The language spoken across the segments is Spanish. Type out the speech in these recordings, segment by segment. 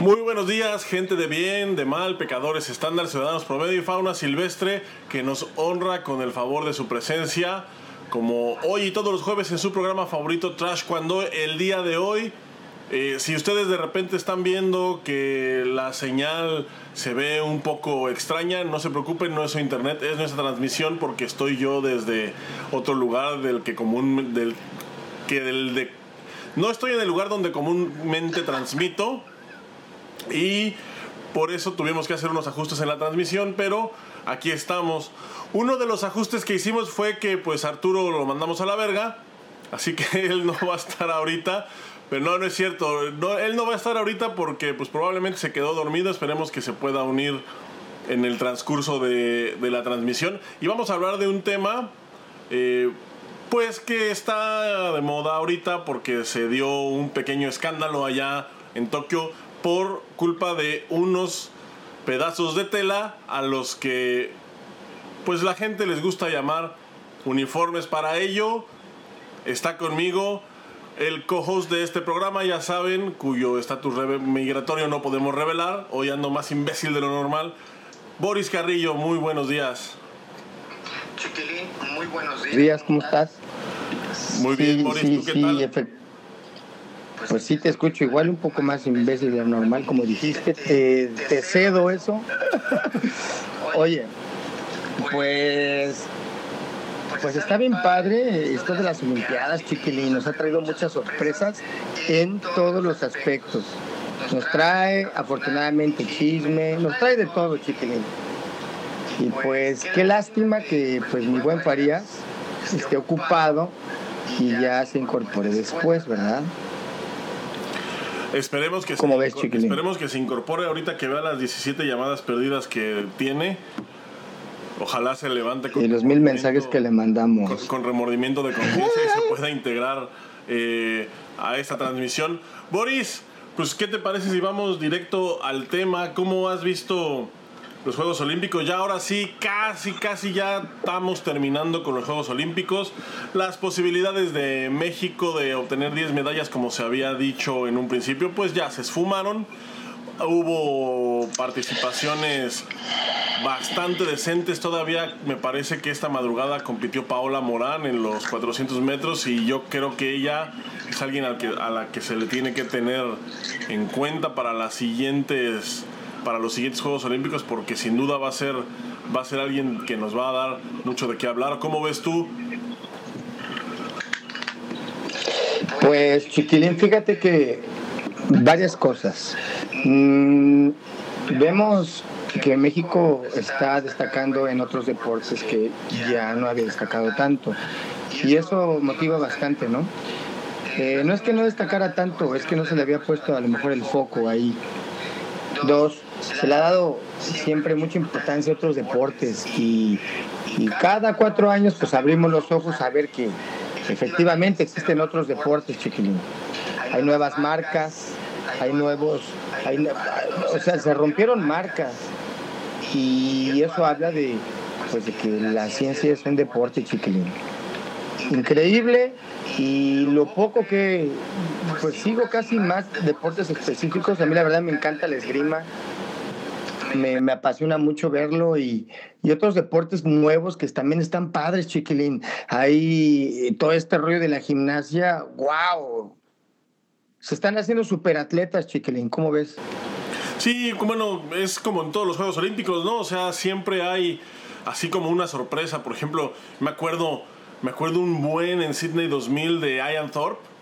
Muy buenos días, gente de bien, de mal, pecadores estándar, ciudadanos promedio y fauna silvestre que nos honra con el favor de su presencia, como hoy y todos los jueves en su programa favorito Trash Cuando el día de hoy, eh, si ustedes de repente están viendo que la señal se ve un poco extraña, no se preocupen, no es su internet, es nuestra transmisión porque estoy yo desde otro lugar del que común del que del de no estoy en el lugar donde comúnmente transmito y por eso tuvimos que hacer unos ajustes en la transmisión, pero aquí estamos. Uno de los ajustes que hicimos fue que pues Arturo lo mandamos a la verga, así que él no va a estar ahorita. Pero no, no es cierto. él no va a estar ahorita porque pues probablemente se quedó dormido. Esperemos que se pueda unir en el transcurso de, la transmisión. Y vamos a hablar de un tema eh, pues que está de moda ahorita porque se dio un pequeño escándalo allá en Tokio por culpa de unos pedazos de tela a los que pues la gente les gusta llamar uniformes para ello. Está conmigo el co-host de este programa, ya saben, cuyo estatus migratorio no podemos revelar. Hoy ando más imbécil de lo normal. Boris Carrillo, muy buenos días. Chiquilín, muy buenos días. días ¿Cómo estás? Muy bien, Boris, ¿tú qué tal? Pues sí te escucho igual un poco más imbécil de lo normal, como dijiste. Te, te cedo eso. Oye, pues pues está bien padre esto de las Olimpiadas, Chiquilín. Nos ha traído muchas sorpresas en todos los aspectos. Nos trae, afortunadamente, chisme, nos trae de todo, Chiquilín. Y pues qué lástima que pues mi buen Farías esté ocupado y ya se incorpore después, ¿verdad? Esperemos que, se, esperemos que se incorpore ahorita que vea las 17 llamadas perdidas que tiene. Ojalá se levante con... Y los mil mensajes que le mandamos. Con, remordimiento de conciencia y se pueda integrar eh, a esta transmisión. Boris, pues ¿qué te parece si vamos directo al tema? ¿Cómo has visto los Juegos Olímpicos. Ya ahora sí, casi, casi ya estamos terminando con los Juegos Olímpicos. Las posibilidades de México de obtener 10 medallas, como se había dicho en un principio, pues ya se esfumaron. Hubo participaciones bastante decentes. Todavía me parece que esta madrugada compitió Paola Morán en los 400 metros y yo creo que ella es alguien a la que se le tiene que tener en cuenta para las siguientes para los siguientes Juegos Olímpicos porque sin duda va a ser va a ser alguien que nos va a dar mucho de qué hablar. ¿Cómo ves tú? Pues Chiquilín, fíjate que varias cosas. Mm, vemos que México está destacando en otros deportes que ya no había destacado tanto. Y eso motiva bastante, ¿no? Eh, no es que no destacara tanto, es que no se le había puesto a lo mejor el foco ahí. Dos, se le ha dado siempre mucha importancia a otros deportes y, cada cuatro años pues abrimos los ojos a ver que efectivamente existen otros deportes, chiquilín. Hay nuevas marcas, hay nuevos, o sea, se rompieron marcas y eso habla de, pues, de que la ciencia es un deporte, chiquilín. Increíble y lo poco que, pues sigo casi más deportes específicos, a mí la verdad me encanta la esgrima, me, apasiona mucho verlo y, otros deportes nuevos que también están padres, chiquilín. Hay todo este rollo de la gimnasia, wow. Se están haciendo superatletas, chiquilín, ¿cómo ves? Sí, bueno, es como en todos los Juegos Olímpicos, ¿no? O sea, siempre hay así como una sorpresa. Por ejemplo, me acuerdo, me acuerdo un buen en Sydney 2000 de Ian Thorpe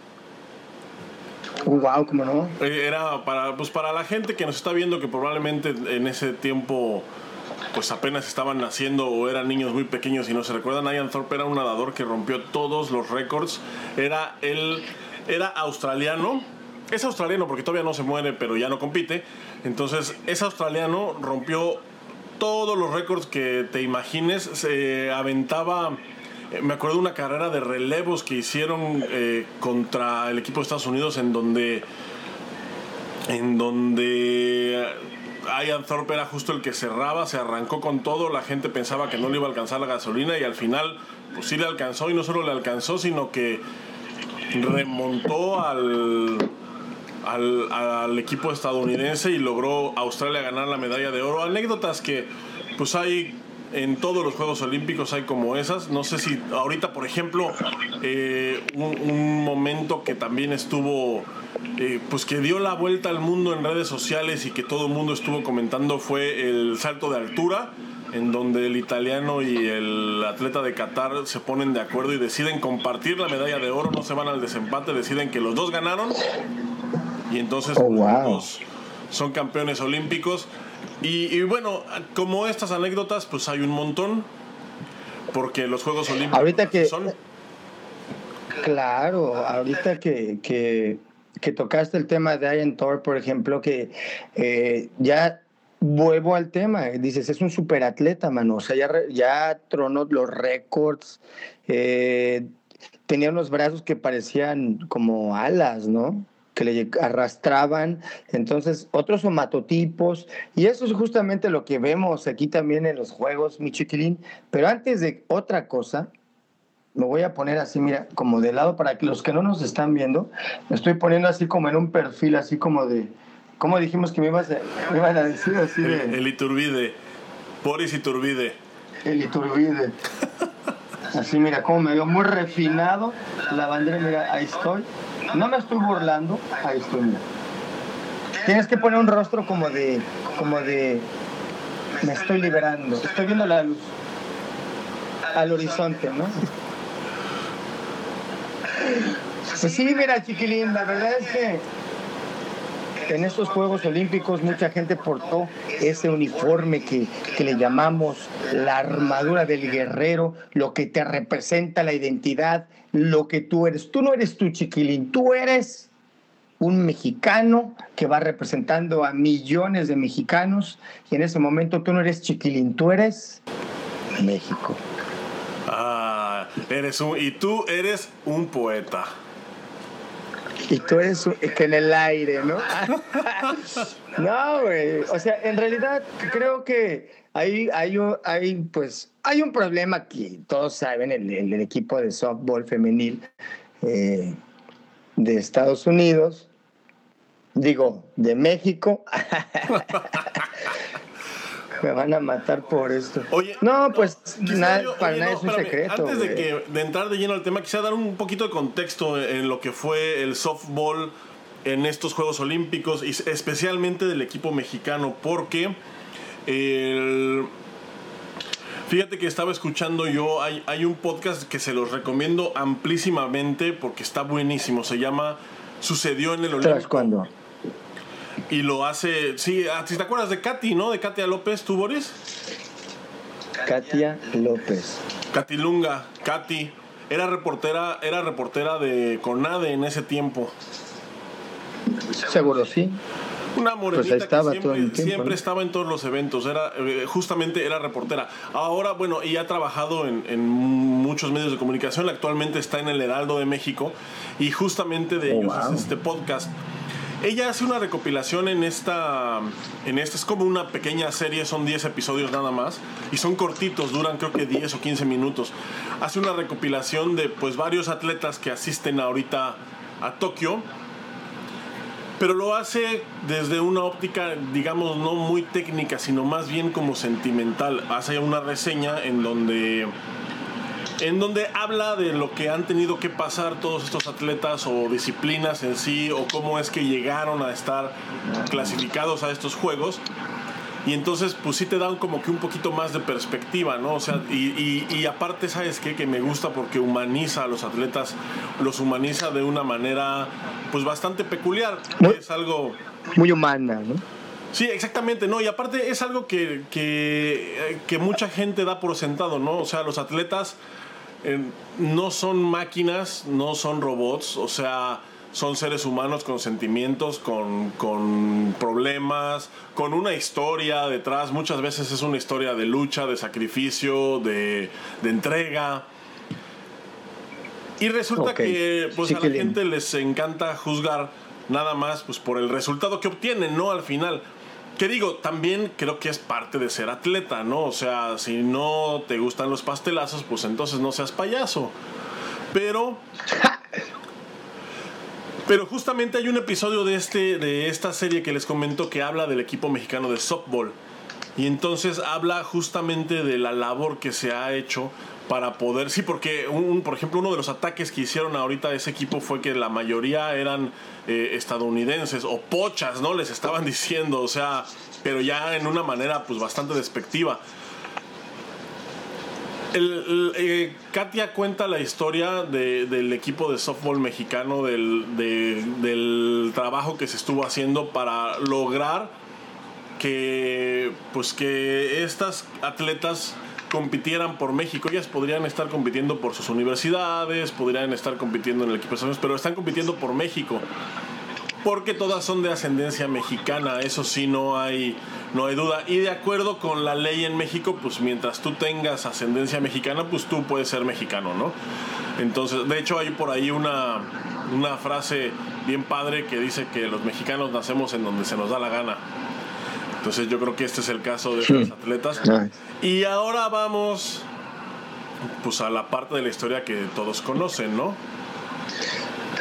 wow, ¿cómo no? Eh, era para, pues para la gente que nos está viendo que probablemente en ese tiempo pues apenas estaban naciendo o eran niños muy pequeños y no se recuerdan, Ian Thorpe era un nadador que rompió todos los récords. Era él era australiano. Es australiano porque todavía no se muere, pero ya no compite. Entonces, es australiano, rompió todos los récords que te imagines, se aventaba me acuerdo de una carrera de relevos que hicieron eh, contra el equipo de Estados Unidos en donde en donde Ian Thorpe era justo el que cerraba, se arrancó con todo, la gente pensaba que no le iba a alcanzar la gasolina y al final pues sí le alcanzó y no solo le alcanzó, sino que remontó al al, al equipo estadounidense y logró Australia ganar la medalla de oro. Anécdotas que pues hay en todos los Juegos Olímpicos hay como esas. No sé si ahorita, por ejemplo, eh, un, un momento que también estuvo eh, pues que dio la vuelta al mundo en redes sociales y que todo el mundo estuvo comentando fue el salto de altura, en donde el italiano y el atleta de Qatar se ponen de acuerdo y deciden compartir la medalla de oro, no se van al desempate, deciden que los dos ganaron y entonces Oh, pues, wow. los dos son campeones olímpicos. Y, y bueno, como estas anécdotas, pues hay un montón, porque los Juegos Olímpicos Ahorita que- son... Claro, ahorita que, que, que tocaste el tema de Ian Thor, por ejemplo, que eh, ya vuelvo al tema, dices, es un superatleta, mano, o sea, ya, ya tronó los récords, eh, tenía unos brazos que parecían como alas, ¿no? Que le arrastraban, entonces otros somatotipos, y eso es justamente lo que vemos aquí también en los juegos, mi chiquilín, pero antes de otra cosa, me voy a poner así, mira, como de lado para que los que no nos están viendo, me estoy poniendo así como en un perfil, así como de, ¿cómo dijimos que me, ibas a, me iban a decir así El, de el Iturbide, Boris Iturbide. el Iturbide? Así, mira, como me veo muy refinado, la bandera, mira, ahí estoy. No me estoy burlando, ahí estoy. Tienes que poner un rostro como de, como de, me estoy liberando, estoy viendo la luz al horizonte, ¿no? Pues sí, mira, chiquilín, la verdad es que en estos Juegos Olímpicos mucha gente portó ese uniforme que, que le llamamos la armadura del guerrero, lo que te representa la identidad, lo que tú eres. Tú no eres tu chiquilín, tú eres un mexicano que va representando a millones de mexicanos y en ese momento tú no eres chiquilín, tú eres México. Ah, eres un, y tú eres un poeta. Y tú eres un- que en el aire, ¿no? no, güey. O sea, en realidad creo que hay, hay, pues, hay un problema que todos saben, el, el- el equipo de softball femenil eh, de Estados Unidos, digo, de México. Me van a matar por esto. Oye, no, pues quisiera nada, yo- para oye, nada no, es un espérame, secreto. Antes de, que, de entrar de lleno al tema, quisiera dar un poquito de contexto en lo que fue el softball en estos Juegos Olímpicos y especialmente del equipo mexicano, porque el- Fíjate que estaba escuchando yo, hay, hay un podcast que se los recomiendo amplísimamente porque está buenísimo, se llama Sucedió en el ¿Tras Olímpico. cuándo? Y lo hace, sí, ah, si te acuerdas de Katy, ¿no? De Katia López, ¿tú, Boris? Katia López. Katy Lunga, Katy, era reportera, era reportera de Conade en ese tiempo. Seguro sí. Una morenita Pues estaba que siempre, tiempo, siempre ¿no? estaba en todos los eventos, era eh, justamente era reportera. Ahora, bueno, y ha trabajado en, en muchos medios de comunicación, actualmente está en el Heraldo de México y justamente de Oh, ellos wow. es este podcast. Ella hace una recopilación en esta, en esta, es como una pequeña serie, son 10 episodios nada más, y son cortitos, duran creo que 10 o 15 minutos. Hace una recopilación de pues varios atletas que asisten ahorita a Tokio, pero lo hace desde una óptica, digamos, no muy técnica, sino más bien como sentimental. Hace una reseña en donde en donde habla de lo que han tenido que pasar todos estos atletas o disciplinas en sí o cómo es que llegaron a estar clasificados a estos juegos. Y entonces, pues sí te dan como que un poquito más de perspectiva, ¿no? O sea, y, y- y aparte, ¿sabes qué? Que me gusta porque humaniza a los atletas, los humaniza de una manera, pues bastante peculiar. Muy- Es algo, Muy humana, ¿no? Sí, exactamente, no, y aparte es algo que, que, que mucha gente da por sentado, ¿no? O sea, los atletas eh, no son máquinas, no son robots, o sea, son seres humanos con sentimientos, con, con problemas, con una historia detrás, muchas veces es una historia de lucha, de sacrificio, de, de entrega. Y resulta que pues sí a que la bien. gente les encanta juzgar nada más pues por el resultado que obtienen, ¿no? Al final. Que digo, también creo que es parte de ser atleta, ¿no? O sea, si no te gustan los pastelazos, pues entonces no seas payaso. Pero Pero justamente hay un episodio de, este, de esta serie que les comento que habla del equipo mexicano de softball. Y entonces habla justamente de la labor que se ha hecho para poder, sí, porque un, por ejemplo uno de los ataques que hicieron ahorita ese equipo fue que la mayoría eran eh, estadounidenses o pochas, ¿no? Les estaban diciendo, o sea, pero ya en una manera pues bastante despectiva. Eh, Katia cuenta la historia del equipo de softball mexicano, del, del trabajo que se estuvo haciendo para lograr que, pues que estas atletas compitieran por México. Ellas podrían estar compitiendo por sus universidades, podrían estar compitiendo en el equipo de Estados pero están compitiendo por México. Porque todas son de ascendencia mexicana, eso sí no hay, no hay duda. Y de acuerdo con la ley en México, pues mientras tú tengas ascendencia mexicana, pues tú puedes ser mexicano, ¿no? Entonces, de hecho hay por ahí una, una frase bien padre que dice que los mexicanos nacemos en donde se nos da la gana. Entonces yo creo que este es el caso de los atletas. Y ahora vamos pues a la parte de la historia que todos conocen, ¿no?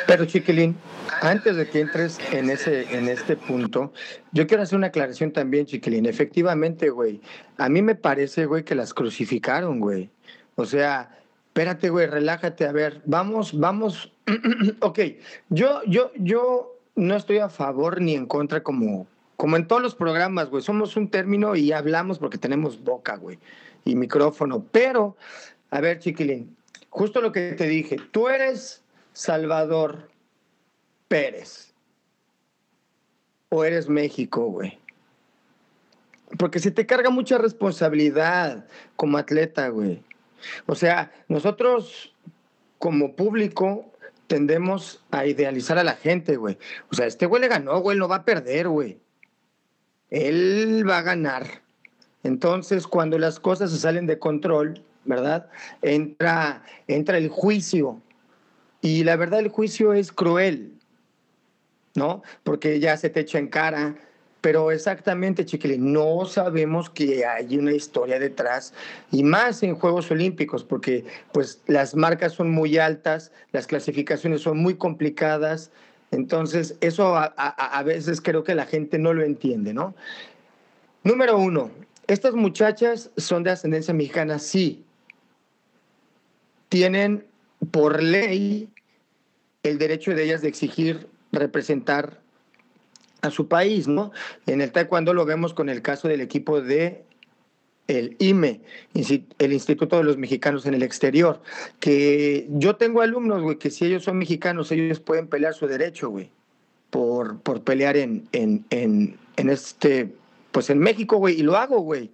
Pero Chiquilín, antes de que entres en ese en este punto, yo quiero hacer una aclaración también, Chiquilín. Efectivamente, güey, a mí me parece, güey, que las crucificaron, güey. O sea, espérate, güey, relájate, a ver, vamos, vamos. ok, yo, yo, yo no estoy a favor ni en contra como como en todos los programas, güey, somos un término y hablamos porque tenemos boca, güey, y micrófono. Pero, a ver, chiquilín, justo lo que te dije, tú eres Salvador Pérez. O eres México, güey. Porque se te carga mucha responsabilidad como atleta, güey. O sea, nosotros como público tendemos a idealizar a la gente, güey. O sea, este güey le ganó, güey, no va a perder, güey él va a ganar. Entonces, cuando las cosas se salen de control, ¿verdad? Entra, entra el juicio. Y la verdad, el juicio es cruel, ¿no? Porque ya se te echa en cara. Pero exactamente, Chiquilín, no sabemos que hay una historia detrás, y más en Juegos Olímpicos, porque pues las marcas son muy altas, las clasificaciones son muy complicadas, entonces, eso a, veces creo que la gente no lo entiende, ¿no? Número uno, estas muchachas son de ascendencia mexicana, sí. Tienen por ley el derecho de ellas de exigir representar a su país, ¿no? En el taekwondo lo vemos con el caso del equipo de el IME, el Instituto de los Mexicanos en el Exterior, que yo tengo alumnos, güey, que si ellos son mexicanos, ellos pueden pelear su derecho, güey, por, por pelear en, en, en, en este, pues en México, güey, y lo hago, güey.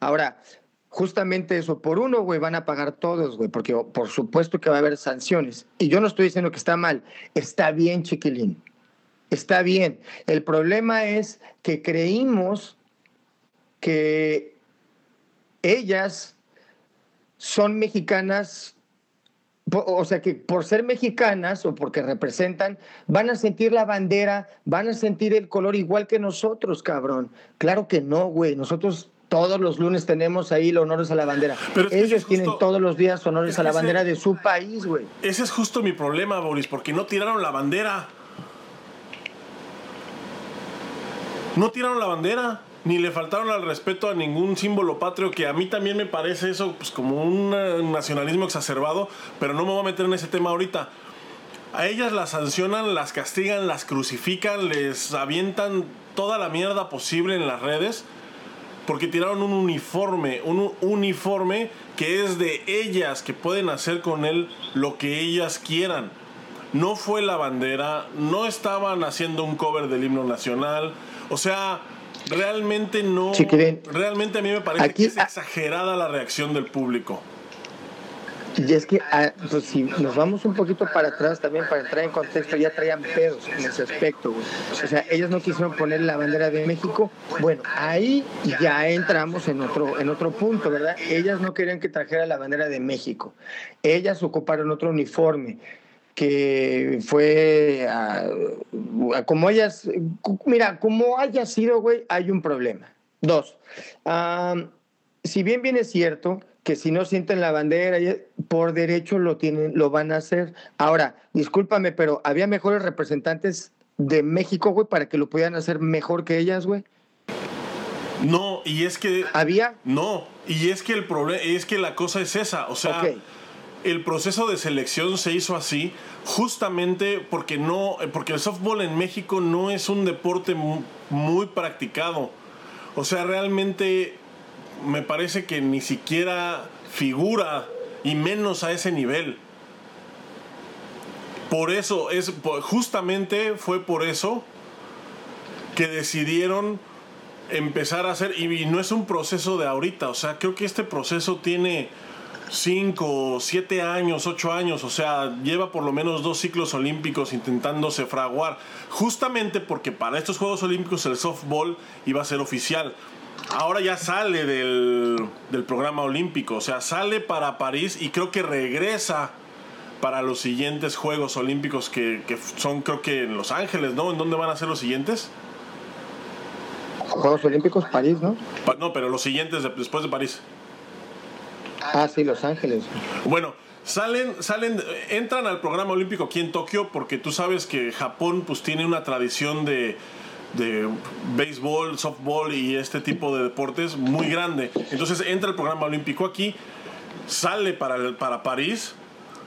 Ahora, justamente eso, por uno, güey, van a pagar todos, güey, porque por supuesto que va a haber sanciones. Y yo no estoy diciendo que está mal, está bien, chiquilín, está bien. El problema es que creímos que ellas son mexicanas, o sea que por ser mexicanas o porque representan, van a sentir la bandera, van a sentir el color igual que nosotros, cabrón. Claro que no, güey. Nosotros todos los lunes tenemos ahí los honores a la bandera. Pero Ellos tienen todos los días honores a la bandera de su país, güey. Ese es justo mi problema, Boris, porque no tiraron la bandera. No tiraron la bandera ni le faltaron al respeto a ningún símbolo patrio, que a mí también me parece eso pues, como un eh, nacionalismo exacerbado, pero no me voy a meter en ese tema ahorita. A ellas las sancionan, las castigan, las crucifican, les avientan toda la mierda posible en las redes, porque tiraron un uniforme, un uniforme que es de ellas, que pueden hacer con él lo que ellas quieran. No fue la bandera, no estaban haciendo un cover del himno nacional, o sea, Realmente no. realmente a mí me parece que es exagerada la reacción del público. Y es que, ah, pues, si nos vamos un poquito para atrás también para entrar en contexto, ya traían pedos en ese aspecto, O sea, ellos no quisieron poner la bandera de México. Bueno, ahí ya entramos en otro, en otro punto, ¿verdad? Ellas no querían que trajera la bandera de México. Ellas ocuparon otro uniforme que fue como hayas, mira, como haya sido, güey, hay un problema. Dos, si bien bien es cierto que si no sienten la bandera, por derecho lo tienen, lo van a hacer. Ahora, discúlpame, pero había mejores representantes de México, güey, para que lo pudieran hacer mejor que ellas, güey. No, y es que. ¿Había? No, y es que el problema, es que la cosa es esa. O sea, el proceso de selección se hizo así justamente porque no, porque el softball en México no es un deporte muy practicado. O sea, realmente me parece que ni siquiera figura y menos a ese nivel. Por eso es justamente fue por eso que decidieron empezar a hacer, y no es un proceso de ahorita, o sea, creo que este proceso tiene 5, 7 años, 8 años, o sea, lleva por lo menos dos ciclos olímpicos intentándose fraguar, justamente porque para estos Juegos Olímpicos el softball iba a ser oficial. Ahora ya sale del, del programa olímpico, o sea, sale para París y creo que regresa para los siguientes Juegos Olímpicos que, que son creo que en Los Ángeles, ¿no? ¿En dónde van a ser los siguientes? Juegos Olímpicos, París, ¿no? no, pero los siguientes después de París. Ah, sí, Los Ángeles. Bueno, salen, salen, entran al programa olímpico aquí en Tokio porque tú sabes que Japón pues tiene una tradición de, de béisbol, softball y este tipo de deportes muy grande. Entonces entra el programa olímpico aquí, sale para, para París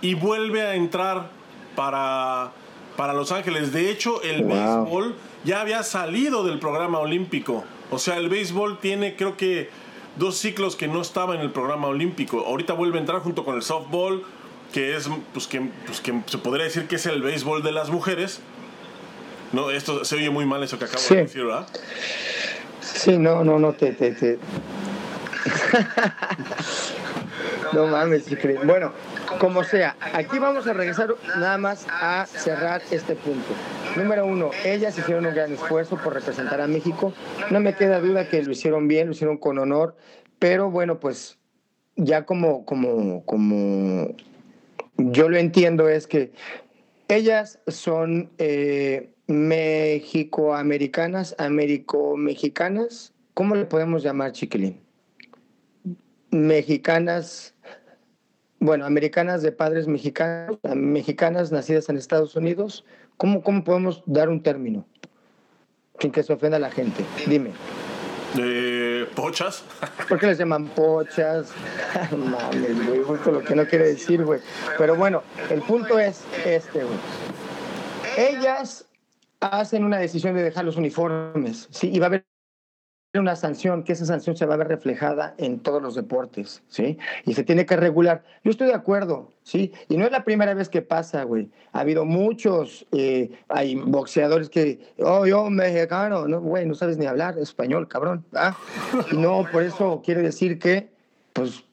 y vuelve a entrar para, para Los Ángeles. De hecho, el béisbol ya había salido del programa olímpico. O sea, el béisbol tiene creo que dos ciclos que no estaba en el programa olímpico. Ahorita vuelve a entrar junto con el softball, que es, pues que, pues, que se podría decir que es el béisbol de las mujeres. No, esto se oye muy mal eso que acabo de decir, ¿verdad? Sí, no, no, no, te... te, te. no mames, Bueno, como sea, aquí vamos a regresar nada más a cerrar este punto. Número uno, ellas hicieron un gran esfuerzo por representar a México. No me queda duda que lo hicieron bien, lo hicieron con honor, pero bueno, pues ya como, como, como yo lo entiendo es que ellas son eh, mexicoamericanas, américo-mexicanas. ¿Cómo le podemos llamar, Chiquilín? Mexicanas bueno, americanas de padres mexicanos, mexicanas nacidas en Estados Unidos, ¿cómo, cómo podemos dar un término sin que se ofenda a la gente? Dime. Eh, ¿Pochas? ¿Por qué les llaman pochas? Mames, güey, justo lo que no quiere decir, güey. Pero bueno, el punto es este, güey. Ellas hacen una decisión de dejar los uniformes, ¿sí? Y va a haber una sanción, que esa sanción se va a ver reflejada en todos los deportes, ¿sí? Y se tiene que regular. Yo estoy de acuerdo, ¿sí? Y no es la primera vez que pasa, güey. Ha habido muchos, eh, hay boxeadores que, oh, yo mexicano, no, güey, no sabes ni hablar español, cabrón, ¿ah? No, por eso quiere decir que, pues,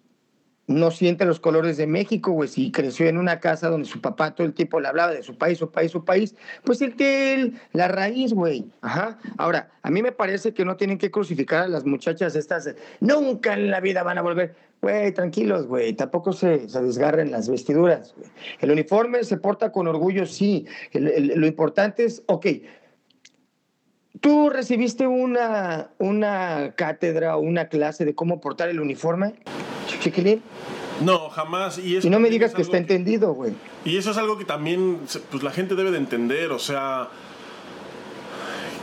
no siente los colores de México, güey. Si creció en una casa donde su papá todo el tiempo le hablaba de su país, su país, su país, pues el que la raíz, güey. Ajá. Ahora, a mí me parece que no tienen que crucificar a las muchachas estas. Nunca en la vida van a volver. Güey, tranquilos, güey. Tampoco se, se desgarren las vestiduras. El uniforme se porta con orgullo, sí. lo importante es, ok. ¿Tú recibiste una, una cátedra o una clase de cómo portar el uniforme? Chiquilín. No, jamás. Y, no me digas que está entendido, güey. Y eso es algo que también pues, la gente debe de entender. O sea,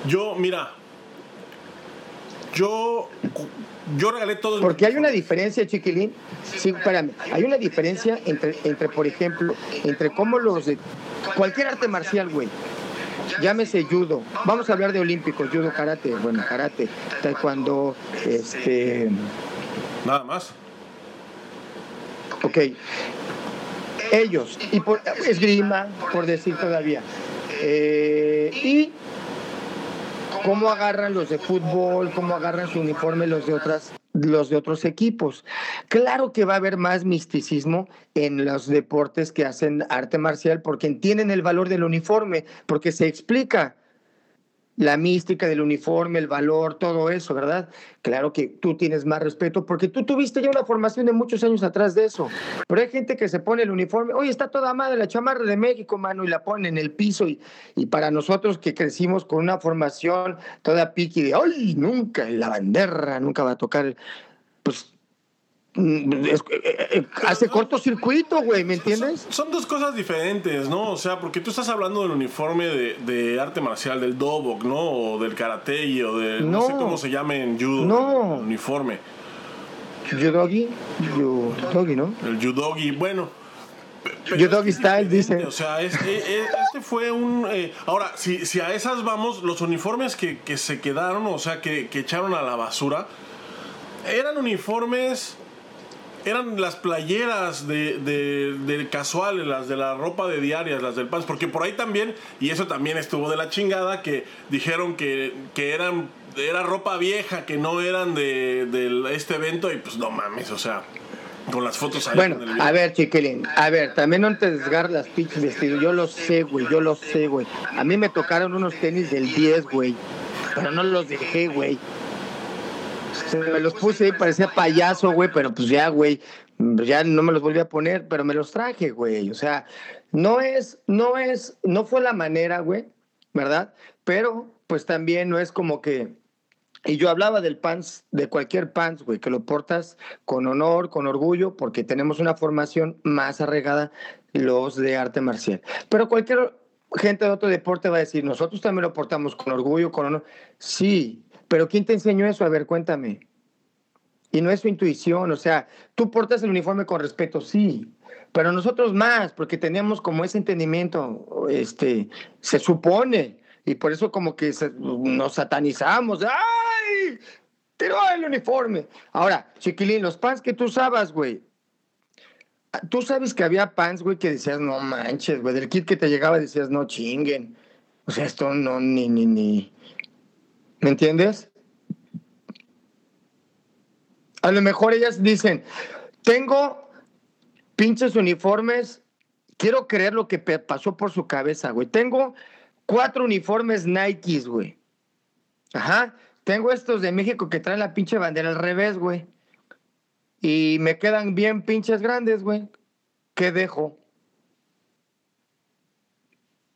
yo, mira, yo, yo regalé todo. Porque hay una diferencia, chiquilín. Sí, espérame. Hay una diferencia entre, entre, por ejemplo, entre cómo los de cualquier arte marcial, güey. Llámese judo. Vamos a hablar de olímpicos, judo, karate, bueno, karate, taekwondo, este. Nada más. Ok. Ellos, y por, esgrima, por decir todavía. Eh, y cómo agarran los de fútbol, cómo agarran su uniforme los de otras los de otros equipos. Claro que va a haber más misticismo en los deportes que hacen arte marcial porque entienden el valor del uniforme, porque se explica la mística del uniforme, el valor, todo eso, ¿verdad? Claro que tú tienes más respeto porque tú tuviste ya una formación de muchos años atrás de eso. Pero hay gente que se pone el uniforme, oye, está toda madre la chamarra de México, mano, y la pone en el piso. Y, y para nosotros que crecimos con una formación toda piqui de, ¡ay, nunca la bandera, nunca va a tocar! Pues es- hace cortocircuito, güey, ¿me entiendes? Son, son dos cosas diferentes, ¿no? O sea, porque tú estás hablando del uniforme de, de arte marcial, del dobok, ¿no? O del karate o de... No, No. sé cómo se llame en judo. No. uniforme. Yudogi, Yudogi, ¿no? El judogi. Bueno. es style, dice. O sea, es- eh, eh, este fue un... eh, ahora, si, si a esas vamos, los uniformes que, que se quedaron, o sea, que, que echaron a la basura, eran uniformes... Eran las playeras de, de, de casuales, las de la ropa de diarias, las del pants, porque por ahí también, y eso también estuvo de la chingada, que dijeron que, que eran era ropa vieja, que no eran de, de este evento, y pues no mames, o sea, con las fotos ahí. Bueno, a ver, chiquilín, a ver, también no te desgarras las pinches vestidos. Yo lo sé, güey, yo lo sé, güey. A mí me tocaron unos tenis del 10, güey, pero no los dejé, güey. Me los puse parecía payaso, güey, pero pues ya, güey, ya no me los volví a poner, pero me los traje, güey. O sea, no es, no es, no fue la manera, güey, ¿verdad? Pero, pues también no es como que y yo hablaba del pants, de cualquier pants, güey, que lo portas con honor, con orgullo, porque tenemos una formación más arraigada los de arte marcial. Pero cualquier gente de otro deporte va a decir, nosotros también lo portamos con orgullo, con honor. Sí, pero ¿quién te enseñó eso? A ver, cuéntame. Y no es su intuición, o sea, tú portas el uniforme con respeto, sí, pero nosotros más, porque teníamos como ese entendimiento, este, se supone, y por eso como que nos satanizamos, ¡ay! Tiró el uniforme. Ahora, chiquilín, los pants que tú usabas, güey, tú sabes que había pants, güey, que decías, no manches, güey, del kit que te llegaba decías, no chinguen. O sea, esto no, ni, ni, ni. ¿Me entiendes? A lo mejor ellas dicen, tengo pinches uniformes, quiero creer lo que pasó por su cabeza, güey. Tengo cuatro uniformes Nikes, güey. Ajá. Tengo estos de México que traen la pinche bandera al revés, güey. Y me quedan bien pinches grandes, güey. ¿Qué dejo?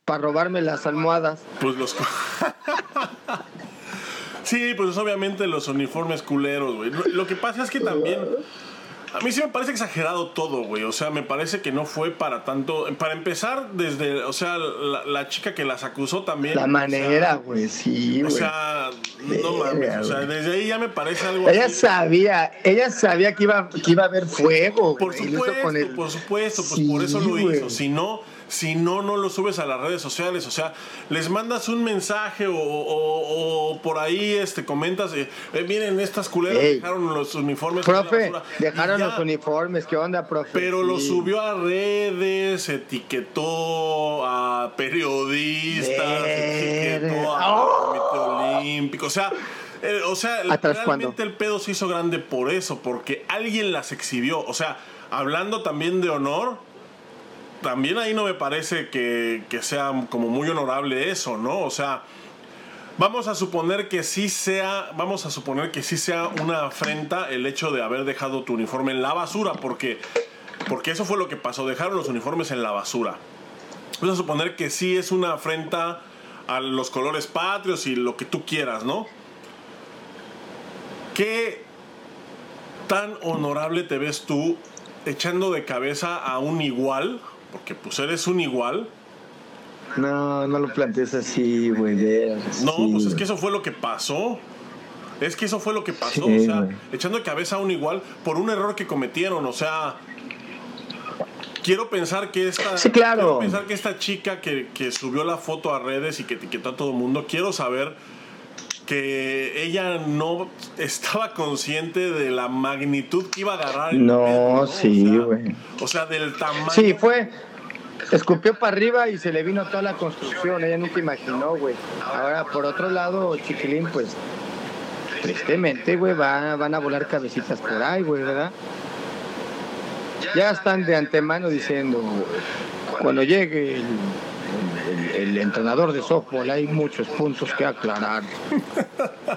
Para robarme las almohadas. Pues los. sí, pues obviamente los uniformes culeros, güey. Lo, lo que pasa es que también. A mí sí me parece exagerado todo, güey. O sea, me parece que no fue para tanto. Para empezar, desde. O sea, la, la chica que las acusó también. La o sea, manera, güey, sí, O güey. sea, no mames. O sea, desde ahí ya me parece algo Ella así. sabía, ella sabía que iba, que iba a haber fuego. Por supuesto, por supuesto, pues Sí, por eso lo hizo. Si no, si no, no lo subes a las redes sociales. O sea, les mandas un mensaje o, o- o por ahí este, comentas, eh, eh, miren, estas culeras Ey. dejaron los uniformes. Profe, basura", y dejaron ya. los uniformes, ¿qué onda, profe? Pero lo Sí. subió a redes, etiquetó a periodistas, etiquetó Verga. al Comité Olímpico. O sea, eh, o sea ¿Atrás realmente el pedo se hizo grande por eso, porque alguien las exhibió. O sea, hablando también de honor, también ahí no me parece que, que sea como muy honorable eso, ¿no? O sea, vamos a suponer que sí sea, vamos a suponer que sí sea una afrenta el hecho de haber dejado tu uniforme en la basura, porque, porque eso fue lo que pasó, dejaron los uniformes en la basura. Vamos a suponer que sí es una afrenta a los colores patrios y lo que tú quieras, ¿no? ¿Qué tan honorable te ves tú echando de cabeza a un igual? Porque pues eres un igual. No, no lo plantees así, güey. No, sí, pues es que eso fue lo que pasó. Es que eso fue lo que pasó, Sí, o sea, güey. echando de cabeza a un igual por un error que cometieron, o sea, quiero pensar que esta Sí, claro. quiero pensar que esta chica que, que subió la foto a redes y que etiquetó a todo el mundo, quiero saber que ella no estaba consciente de la magnitud que iba a agarrar. No, pedo, sí, O sea, güey. O sea, del tamaño. Sí, fue. Escupió para arriba y se le vino toda la construcción. Ella nunca imaginó, güey. Ahora, por otro lado, Chiquilín, pues, tristemente, güey, va- van a volar cabecitas por ahí, güey, ¿verdad? Ya están de antemano diciendo, cuando llegue el, el- entrenador de softball, hay muchos puntos que aclarar.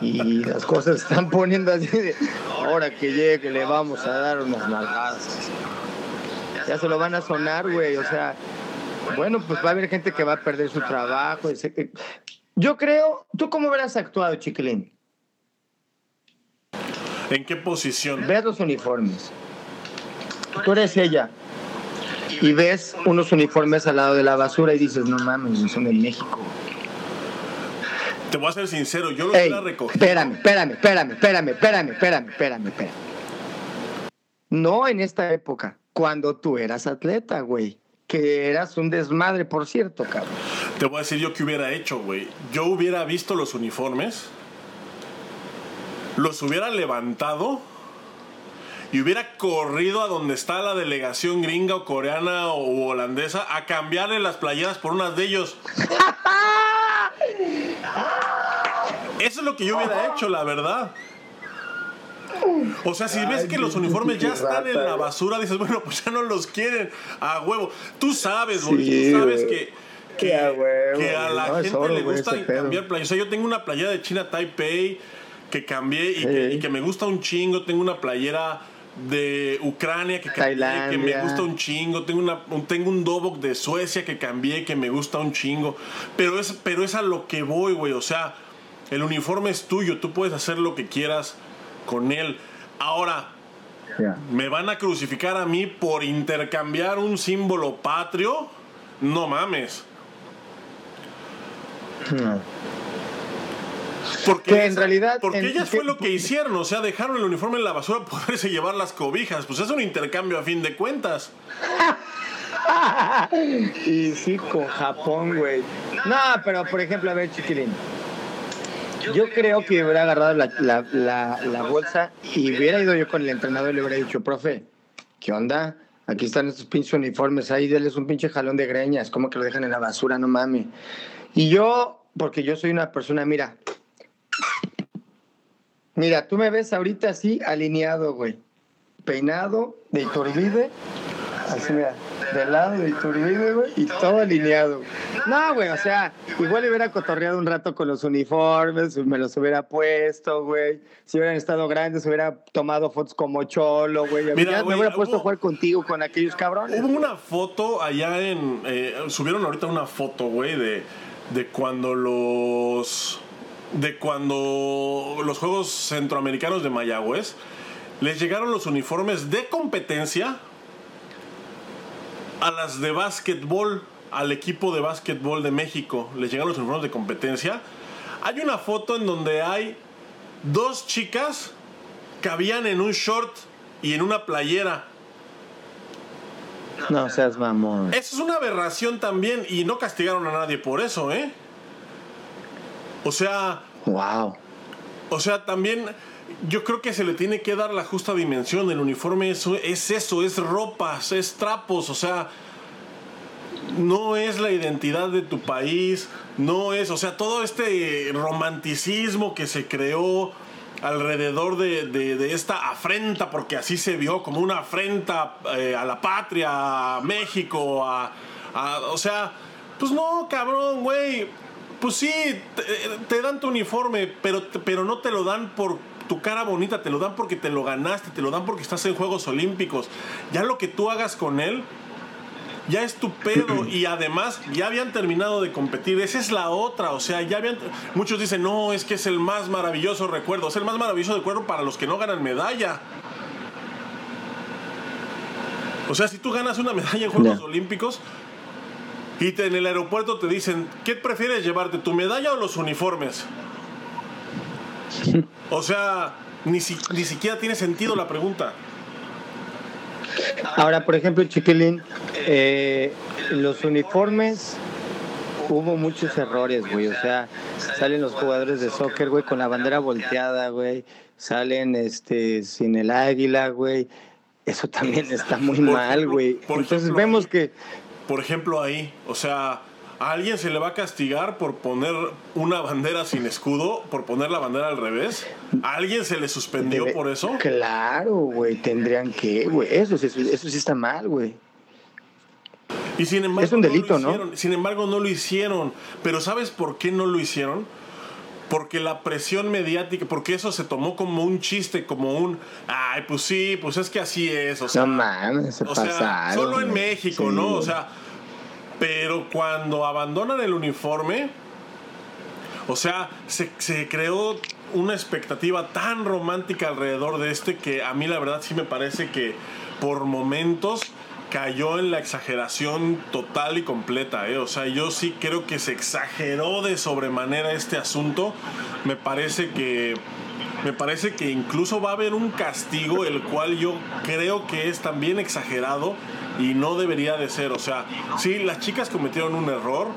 Y las cosas se están poniendo así de, ahora que llegue le vamos a dar unas nalgadas. Ya se lo van a sonar, güey, o sea, bueno, pues va a haber gente que va a perder su trabajo. Yo creo, ¿tú cómo hubieras actuado, Chiquilín? ¿En qué posición? Veas los uniformes. tú eres ella. Y ves unos uniformes al lado de la basura y dices, no mames, son de México. Te voy a ser sincero, yo los Ey, hubiera recogido. espérame, espérame, espérame, espérame, espérame, espérame, espérame, espérame. No en esta época, cuando tú eras atleta, güey. Que eras un desmadre, por cierto, cabrón. Te voy a decir yo qué hubiera hecho, güey. Yo hubiera visto los uniformes, los hubiera levantado y hubiera corrido a donde está la delegación gringa o coreana o holandesa a cambiarle las playeras por unas de ellos. Eso es lo que yo hubiera hecho, la verdad. O sea, si ves Ay, que los uniformes ya están en la güey. basura, dices, bueno, pues ya no los quieren a huevo. Tú sabes, Sí, tú sabes que, Que a huevo, que a güey. la No, gente le gusta cambiar playeras. O sea, yo tengo una playera de China Taipei que cambié y, que, y que me gusta un chingo. Tengo una playera de Ucrania que cambié, que me gusta un chingo. Tengo, una, un, tengo un Dobok de Suecia que cambié que me gusta un chingo. Pero es, pero es a lo que voy, güey. O sea, el uniforme es tuyo. Tú puedes hacer lo que quieras con él. Ahora. ¿Me van a crucificar a mí por intercambiar un símbolo patrio? No mames. No. Porque Que en esa- realidad, Porque en- ellas que- fue lo que hicieron. O sea, dejaron el uniforme en la basura para poderse llevar las cobijas. Pues es un intercambio a fin de cuentas. Y sí, con Japón, güey. No, pero por ejemplo, a ver, chiquilín. Yo creo que hubiera agarrado la, la, la, la bolsa y hubiera ido yo con el entrenador y le hubiera dicho, profe, ¿qué onda? Aquí están estos pinches uniformes, ahí denles un pinche jalón de greñas, ¿cómo que lo dejan en la basura? No mames. Y yo, porque yo soy una persona, mira, mira, tú me ves ahorita así, alineado, güey, peinado, de Iturbide, así mira, del lado de Iturbide, güey, y todo alineado. No, güey, o sea, igual hubiera cotorreado un rato con los uniformes, me los hubiera puesto, güey. Si hubieran estado grandes, hubiera tomado fotos como cholo, güey. Mira, Ya güey, me hubiera puesto hubo- a jugar contigo con aquellos cabrones. Hubo una foto allá en. eh, subieron ahorita una foto, güey, de, de cuando los. De cuando los Juegos Centroamericanos de Mayagüez les llegaron los uniformes de competencia a las de básquetbol, al equipo de básquetbol de México. Les llegaron los uniformes de competencia. Hay una foto en donde hay dos chicas que habían en un short y en una playera. No seas mamón. Eso es una aberración también y no castigaron a nadie por eso, ¿eh? O sea, Wow. o sea, también yo creo que se le tiene que dar la justa dimensión. El uniforme es, es eso, es ropas, es trapos, o sea, no es la identidad de tu país, no es, o sea, todo este romanticismo que se creó alrededor de, de- de esta afrenta, porque así se vio como una afrenta eh, a la patria, a México, a, a- o sea, pues no, cabrón, güey. Pues sí, te, te dan tu uniforme, pero, pero no te lo dan por tu cara bonita, te lo dan porque te lo ganaste, te lo dan porque estás en Juegos Olímpicos. Ya lo que tú hagas con él, ya es tu pedo. Y además, ya habían terminado de competir. Esa es la otra. O sea, ya habían. Muchos dicen, no, es que es el más maravilloso recuerdo. Es el más maravilloso recuerdo para los que no ganan medalla. O sea, si tú ganas una medalla en Juegos. Olímpicos y te- en el aeropuerto te dicen, ¿qué prefieres llevarte, tu medalla o los uniformes? O sea, ni, si- ni siquiera tiene sentido la pregunta. Ahora, por ejemplo, Chiquilín, eh, los uniformes hubo muchos errores, güey. O sea, salen los jugadores de soccer, güey, con la bandera volteada, güey. Salen este sin el águila, güey. Eso también está muy Por mal, güey. Entonces ejemplo, vemos que Por ejemplo, ahí, o sea, ¿a alguien se le va a castigar por poner una bandera sin escudo, por poner la bandera al revés? ¿A alguien se le suspendió debe- por eso? Claro, güey, tendrían que, güey. Eso, sí- eso sí está mal, güey. Y sin embargo, Es un delito, lo ¿no? Sin embargo, no lo hicieron. Pero ¿sabes por qué no lo hicieron? Porque la presión mediática, porque eso se tomó como un chiste, como un, ay, pues sí, pues es que así es, o sea, No mames, se o sea, pasaron. solo en. México, Sí, ¿no? O sea, pero cuando abandonan el uniforme, O sea, se, se creó una expectativa tan romántica alrededor de este que a mí la verdad sí me parece que por momentos cayó en la exageración total y completa. ¿eh? O sea, yo sí creo que se exageró de sobremanera este asunto. Me parece que me parece que incluso va a haber un castigo el cual yo creo que es también exagerado y no debería de ser. O sea, sí, las chicas cometieron un error.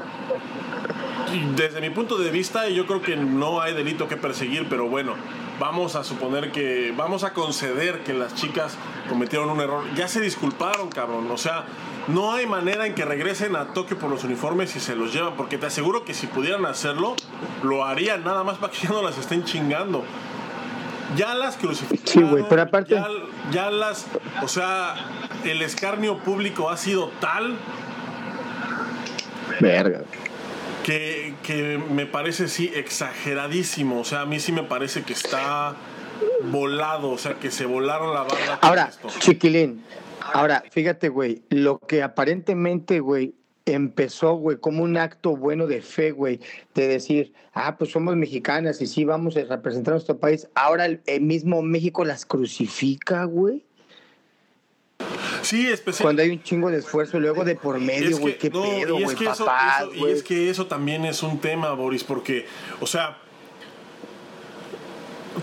Desde mi punto de vista, yo creo que no hay delito que perseguir, pero bueno, vamos a suponer que, vamos a conceder que las chicas cometieron un error. Ya se disculparon, cabrón. O sea, no hay manera en que regresen a Tokio por los uniformes y se los llevan, porque te aseguro que si pudieran hacerlo, lo harían nada más para que ya no las estén chingando ya las crucificaron. Sí, güey, pero aparte. Ya, las. O sea, el escarnio público ha sido tal. Verga. Que, que me parece, sí, exageradísimo. O sea, a mí sí me parece que está volado. O sea, que se volaron la barra. Ahora, chiquilín. Ahora, fíjate, güey, lo que aparentemente, güey, empezó, güey, como un acto bueno de fe, güey, de decir, ah, pues somos mexicanas y sí vamos a representar a nuestro país. Ahora el, mismo México las crucifica, güey. Sí, especialmente. Cuando hay un chingo de esfuerzo luego de por medio, güey, qué pedo, güey, papás, Y es que eso también es un tema, Boris, porque, o sea,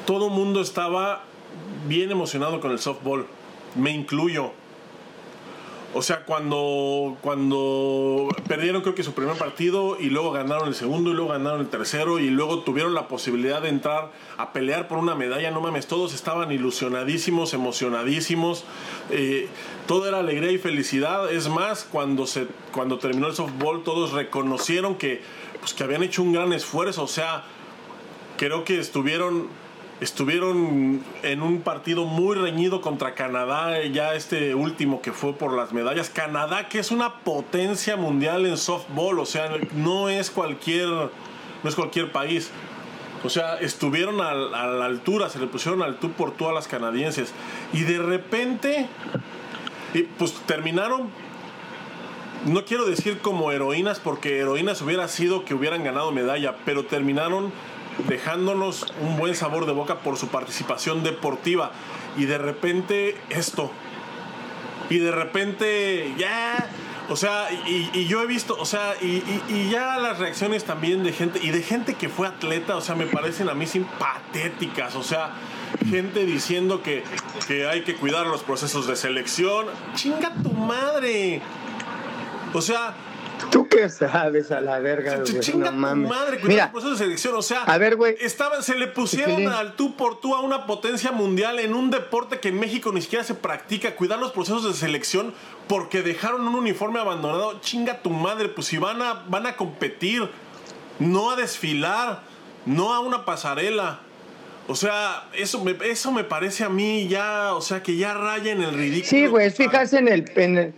todo mundo estaba bien emocionado con el softball. Me incluyo o sea, cuando, cuando perdieron creo que su primer partido y luego ganaron el segundo y luego ganaron el tercero y luego tuvieron la posibilidad de entrar a pelear por una medalla, no mames, todos estaban ilusionadísimos, emocionadísimos, eh, todo era alegría y felicidad. Es más, cuando, se, cuando terminó el softball todos reconocieron que, pues, que habían hecho un gran esfuerzo, o sea, creo que estuvieron estuvieron en un partido muy reñido contra Canadá, ya este último que fue por las medallas. Canadá, que es una potencia mundial en softball, o sea, no es cualquier, no es cualquier país. O sea, estuvieron a, la altura, se le pusieron al tú por tú a las canadienses. Y de repente, pues terminaron, no quiero decir como heroínas, porque heroínas hubiera sido que hubieran ganado medalla, pero terminaron dejándonos un buen sabor de boca por su participación deportiva. Y de repente esto. Y de repente ya... O sea, y, yo he visto, o sea, y, ya las reacciones también de gente, y de gente que fue atleta, o sea, me parecen a mí simpatéticas, o sea, gente diciendo que, que hay que cuidar los procesos de selección. Chinga tu madre. O sea, ¿Tú qué sabes a la verga, güey? Chinga no mames. madre, Mira, proceso de selección. O sea, a ver, güey. se le pusieron al tú por tú a una potencia mundial en un deporte que en México ni siquiera se practica. Cuidar los procesos de selección porque dejaron un uniforme abandonado. Chinga tu madre, pues si van a, van a competir, no a desfilar, no a una pasarela. O sea, eso me, eso me parece a mí ya, o sea, que ya raya en el ridículo. Sí, güey, fíjate en el, en el,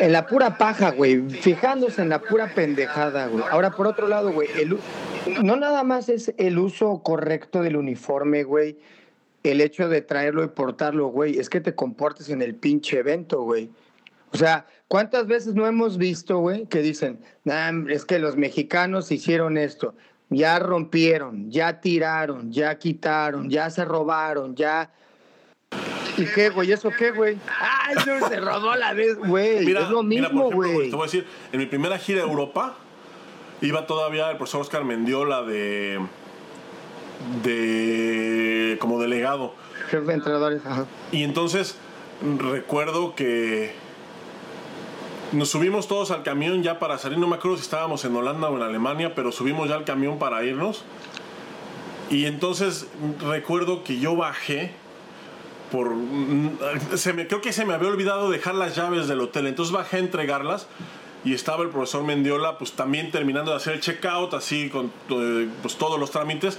en la pura paja, güey, fijándose en la pura pendejada, güey. Ahora, por otro lado, güey, no nada más es el uso correcto del uniforme, güey, el hecho de traerlo y portarlo, güey, es que te comportes en el pinche evento, güey. O sea, ¿cuántas veces no hemos visto, güey, que dicen, es que los mexicanos hicieron esto, ya rompieron, ya tiraron, ya quitaron, ya se robaron, ya ¿Y qué, güey? ¿Eso qué, güey? ¡Ay, no, se robó la vez, güey! es lo mismo, güey. Te voy a decir, en mi primera gira a Europa, iba todavía el profesor Oscar Mendiola de. de. como delegado. Jefe de entrenadores, ajá. Y entonces, recuerdo que. Nos subimos todos al camión ya para salir, no me acuerdo si estábamos en Holanda o en Alemania, pero subimos ya al camión para irnos. Y entonces recuerdo que yo bajé por me creo que se me había olvidado dejar las llaves del hotel. Entonces bajé a entregarlas y estaba el profesor Mendiola pues también terminando de hacer el checkout así con eh, pues, todos los trámites.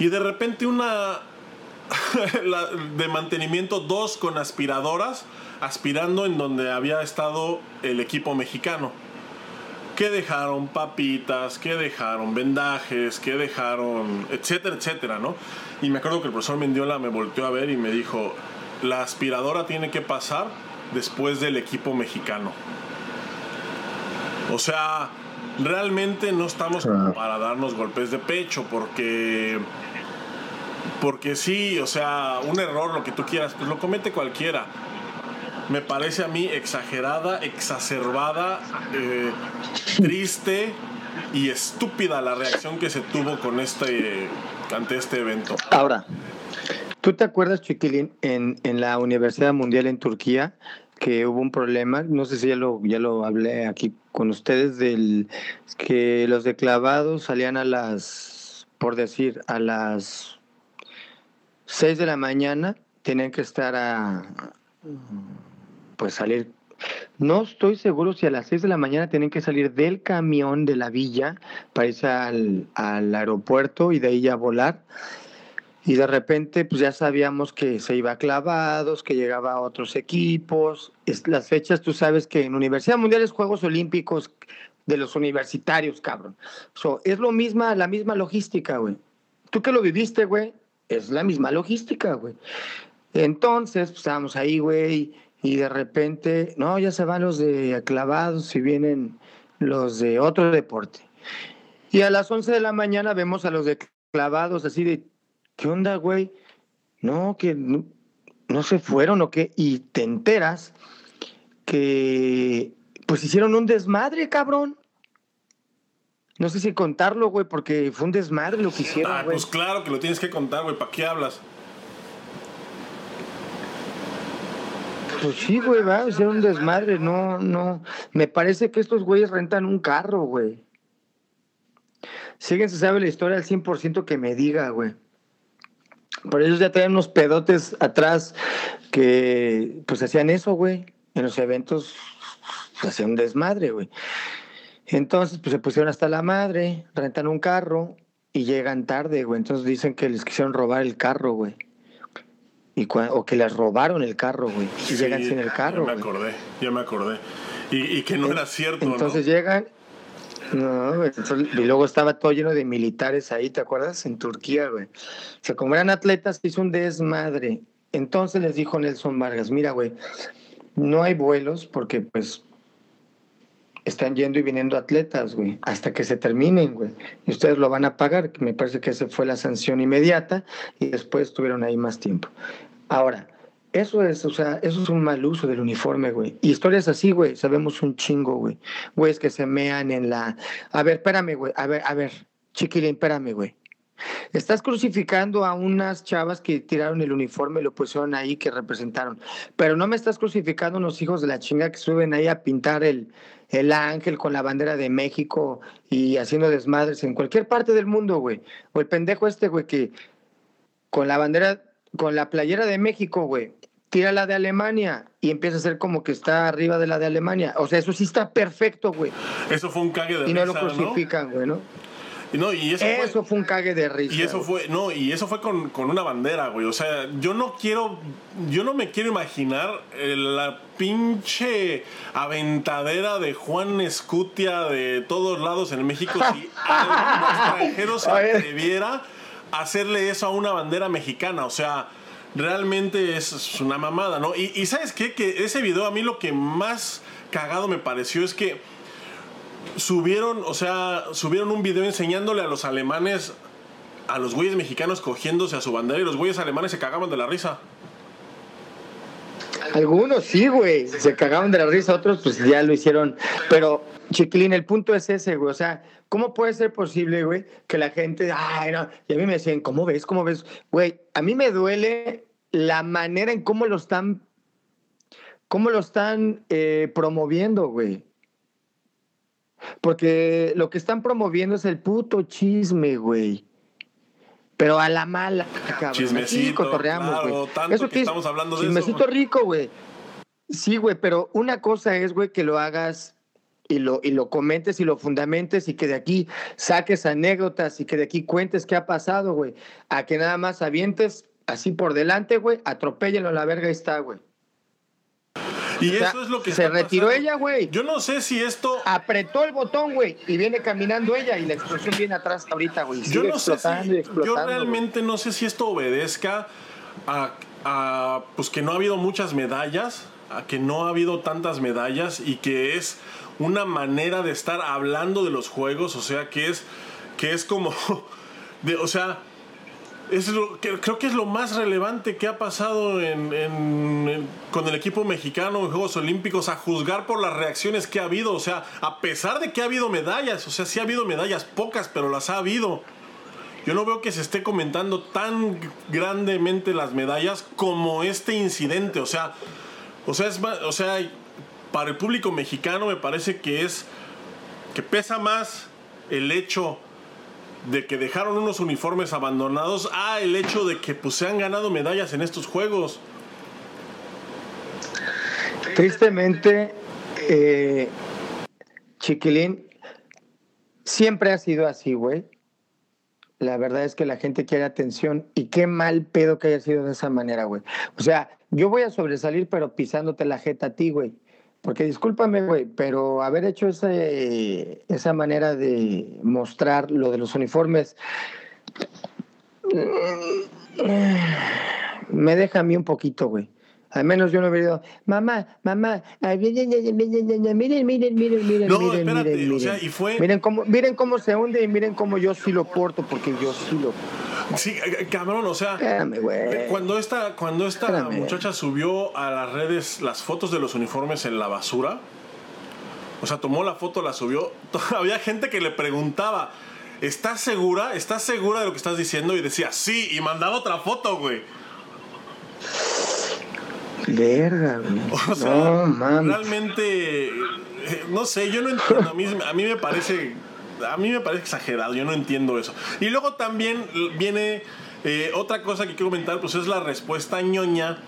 Y de repente una de mantenimiento dos con aspiradoras aspirando en donde había estado el equipo mexicano que dejaron papitas, que dejaron vendajes, que dejaron, etcétera, etcétera, ¿no? Y me acuerdo que el profesor Mendiola me volteó a ver y me dijo, la aspiradora tiene que pasar después del equipo mexicano. O sea, realmente no estamos para darnos golpes de pecho porque porque sí, o sea, un error, lo que tú quieras, pues lo comete cualquiera. Me parece a mí exagerada, exacerbada, eh, triste y estúpida la reacción que se tuvo con este ante este evento. Ahora, ¿tú te acuerdas, Chiquilín, en, en la Universidad Mundial en Turquía, que hubo un problema, no sé si ya lo, ya lo hablé aquí con ustedes, del que los de clavados salían a las, por decir, a las 6 de la mañana, tenían que estar a, pues salir, no estoy seguro si a las 6 de la mañana tienen que salir del camión de la villa para irse al, aeropuerto y de ahí a volar y de repente, pues ya sabíamos que se iba a clavados, que llegaba a otros equipos. Es, las fechas, tú sabes que en Universidad Mundial es Juegos Olímpicos de los universitarios, cabrón. So, es lo misma, la misma logística, güey. Tú que lo viviste, güey, es la misma logística, güey. Entonces, pues estábamos ahí, güey, y de repente, no, ya se van los de clavados y vienen los de otro deporte. Y a las 11 de la mañana vemos a los de clavados así de ¿qué onda, güey? No, que no, se fueron o qué. Y te enteras que pues hicieron un desmadre, cabrón. No sé si contarlo, güey, porque fue un desmadre lo que hicieron, ah, pues claro que lo tienes que contar, güey. ¿Para qué hablas? Pues sí, güey, va, hicieron un desmadre. No, no. Me parece que estos güeyes rentan un carro, güey. Si alguien se sabe la historia al 100% que me diga, güey. Por ellos ya traían unos pedotes atrás que pues hacían eso, güey. En los eventos pues, hacían un desmadre, güey. Entonces, pues se pusieron hasta la madre, rentan un carro y llegan tarde, güey. Entonces dicen que les quisieron robar el carro, güey. Y o que les robaron el carro, güey. Y llegan sin el carro. Ya me acordé, ya me acordé. Y, que no era cierto, Entonces llegan no, y luego estaba todo lleno de militares ahí, ¿te acuerdas? En Turquía, güey. O sea, como eran atletas, hizo un desmadre. Entonces les dijo Nelson Vargas, mira, güey, no hay vuelos porque pues están yendo y viniendo atletas, güey, hasta que se terminen, güey. Y ustedes lo van a pagar, que me parece que esa fue la sanción inmediata y después estuvieron ahí más tiempo. Ahora, eso es, o sea, eso es un mal uso del uniforme, güey. Y historias así, güey, sabemos un chingo, güey. Güeyes que se mean en la... A ver, espérame, güey. A ver, a ver. Chiquilín, espérame, güey. Estás crucificando a unas chavas que tiraron el uniforme y lo pusieron ahí, que representaron. Pero no me estás crucificando a unos hijos de la chinga que suben ahí a pintar el, el ángel con la bandera de México y haciendo desmadres en cualquier parte del mundo, güey. O el pendejo este, güey, que con la bandera, con la playera de México, güey, tira la de Alemania y empieza a ser como que está arriba de la de Alemania. O sea, eso sí está perfecto, güey. Eso fue un cague de risa. Y no lo crucifican, güey, ¿no? No, y eso, eso fue, un cague de risa. Y eso fue, no, y eso fue con, con, una bandera, güey. O sea, yo no quiero, yo no me quiero imaginar eh, la pinche aventadera de Juan Escutia de todos lados en México si algún extranjero se atreviera hacerle eso a una bandera mexicana. O sea, realmente es una mamada, ¿no? Y, ¿sabes qué? Que ese video a mí lo que más cagado me pareció es que subieron, o sea, subieron un video enseñándole a los alemanes, a los güeyes mexicanos cogiéndose a su bandera y los güeyes alemanes se cagaban de la risa. Algunos sí, güey, se cagaban de la risa, otros pues ya lo hicieron. Pero, Chiquilín, el punto es ese, güey. O sea, ¿cómo puede ser posible, güey, que la gente, ay, no, y a mí me decían, ¿cómo ves? ¿Cómo ves? Güey, a mí me duele la manera en cómo lo están, cómo lo están eh, promoviendo, güey. Porque lo que están promoviendo es el puto chisme, güey. Pero a la mala, cabrón. Chismecito, cotorreamos, güey. Eso que estamos hablando de chismecito rico, güey. Sí, güey, pero una cosa es, güey, que lo hagas y lo, y lo comentes y lo fundamentes y que de aquí saques anécdotas y que de aquí cuentes qué ha pasado, güey. A que nada más avientes así por delante, güey, atropéllenlo a la verga y está, güey. Y eso es lo que se retiró ella, güey. Yo no sé si esto apretó el botón, güey, y viene caminando ella y la explosión viene atrás ahorita, güey. Yo no sé si, yo realmente no sé si esto obedezca a, a pues que no ha habido muchas medallas, a que no ha habido tantas medallas y que es una manera de estar hablando de los juegos, o sea, que es, que es como, de, o sea, es lo, que, creo que es lo más relevante que ha pasado con el equipo mexicano en Juegos Olímpicos, a juzgar por las reacciones que ha habido. O sea, a pesar de que ha habido medallas, o sea, sí ha habido medallas, pocas, pero las ha habido. Yo no veo que se esté comentando tan grandemente las medallas como este incidente. O sea, o sea, es o sea, para el público mexicano me parece que es que pesa más el hecho de que dejaron unos uniformes abandonados a el hecho de que pues se han ganado medallas en estos juegos. Tristemente, eh, Chiquilín, siempre ha sido así, güey. La verdad es que la gente quiere atención y qué mal pedo que haya sido de esa manera, güey. O sea, yo voy a sobresalir, pero pisándote la jeta a ti, güey. Porque discúlpame, güey, pero haber hecho ese, esa manera de mostrar lo de los uniformes me deja a mí un poquito, güey. Al menos yo no he venido, mamá, mamá, miren, miren, miren, miren, miren, miren, no, miren, espérate, miren, o sea, y fue... miren cómo, miren cómo se hunde y miren cómo yo sí lo porto, porque yo sí lo Sí, eh, eh, cabrón, o sea, Espérame, güey. cuando esta, cuando esta Espérame. muchacha subió a las redes las fotos de los uniformes en la basura, o sea, tomó la foto, la subió, había gente que le preguntaba, ¿estás segura? ¿Estás segura de lo que estás diciendo? Y decía, sí, y mandaba otra foto, güey. Verga, güey. O sea, no, realmente, eh, no sé, yo no entiendo. A mí, a mí me parece, a mí me parece exagerado. Yo no entiendo eso. Y luego también viene eh, otra cosa que quiero comentar, pues es la respuesta ñoña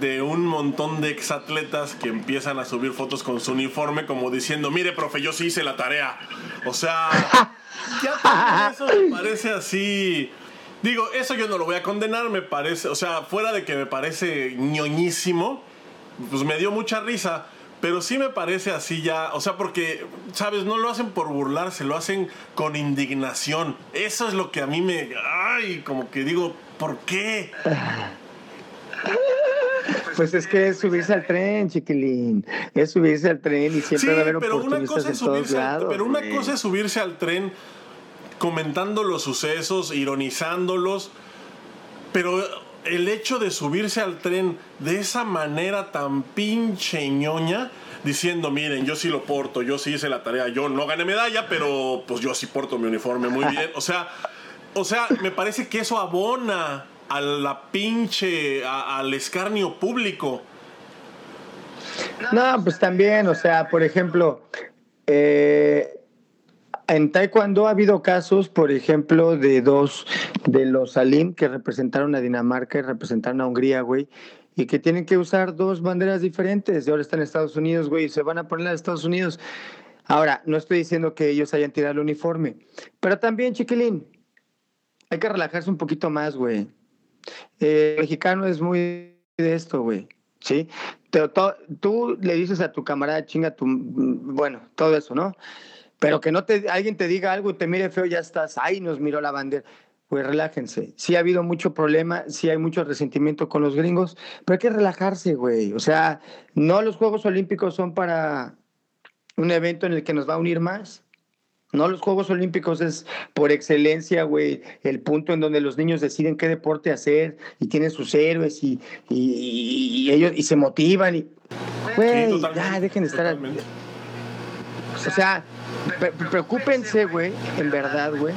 de un montón de exatletas que empiezan a subir fotos con su uniforme como diciendo, mire, profe, yo sí hice la tarea. O sea, ya eso me parece así. Digo, eso yo no lo voy a condenar, me parece, o sea, fuera de que me parece ñoñísimo, pues me dio mucha risa, pero sí me parece así ya, o sea, porque, ¿sabes? No lo hacen por burlarse, lo hacen con indignación. Eso es lo que a mí me, ay, como que digo, ¿por qué? Pues es que es subirse al tren, chiquilín. Es subirse al tren y siempre Sí, va a haber pero una oportunistas cosa en es todos subirse, al, lados. pero una cosa es subirse al tren comentando los sucesos, ironizándolos, pero el hecho de subirse al tren de esa manera tan pinche ñoña, diciendo, miren, yo sí lo porto, yo sí hice la tarea, yo no gané medalla, pero pues yo sí porto mi uniforme muy bien. O sea, o sea, me parece que eso abona a la pinche, al escarnio público. No, pues también, o sea, por ejemplo, eh, en Taekwondo ha habido casos, por ejemplo, de dos de los Salim que representaron a Dinamarca y representaron a Hungría, güey, y que tienen que usar dos banderas diferentes. Y ahora están en Estados Unidos, güey, y se van a poner a Estados Unidos. Ahora, no estoy diciendo que ellos hayan tirado el uniforme, pero también, chiquilín, hay que relajarse un poquito más, güey. El mexicano es muy de esto, güey. ¿Sí? Pero tú le dices a tu camarada, chinga tu. Bueno, todo eso, ¿no? Pero que no te alguien te diga algo y te mire feo, ya estás. Ay, nos miró la bandera. Pues relájense. Sí ha habido mucho problema, sí hay mucho resentimiento con los gringos, pero hay que relajarse, güey. O sea, no los Juegos Olímpicos son para un evento en el que nos va a unir más. No, los Juegos Olímpicos es por excelencia, güey, el punto en donde los niños deciden qué deporte hacer y tienen sus héroes y, y- y ellos y se motivan y güey, ya dejen de estar totalmente. O sea, pre- preocúpense, güey, en verdad, güey,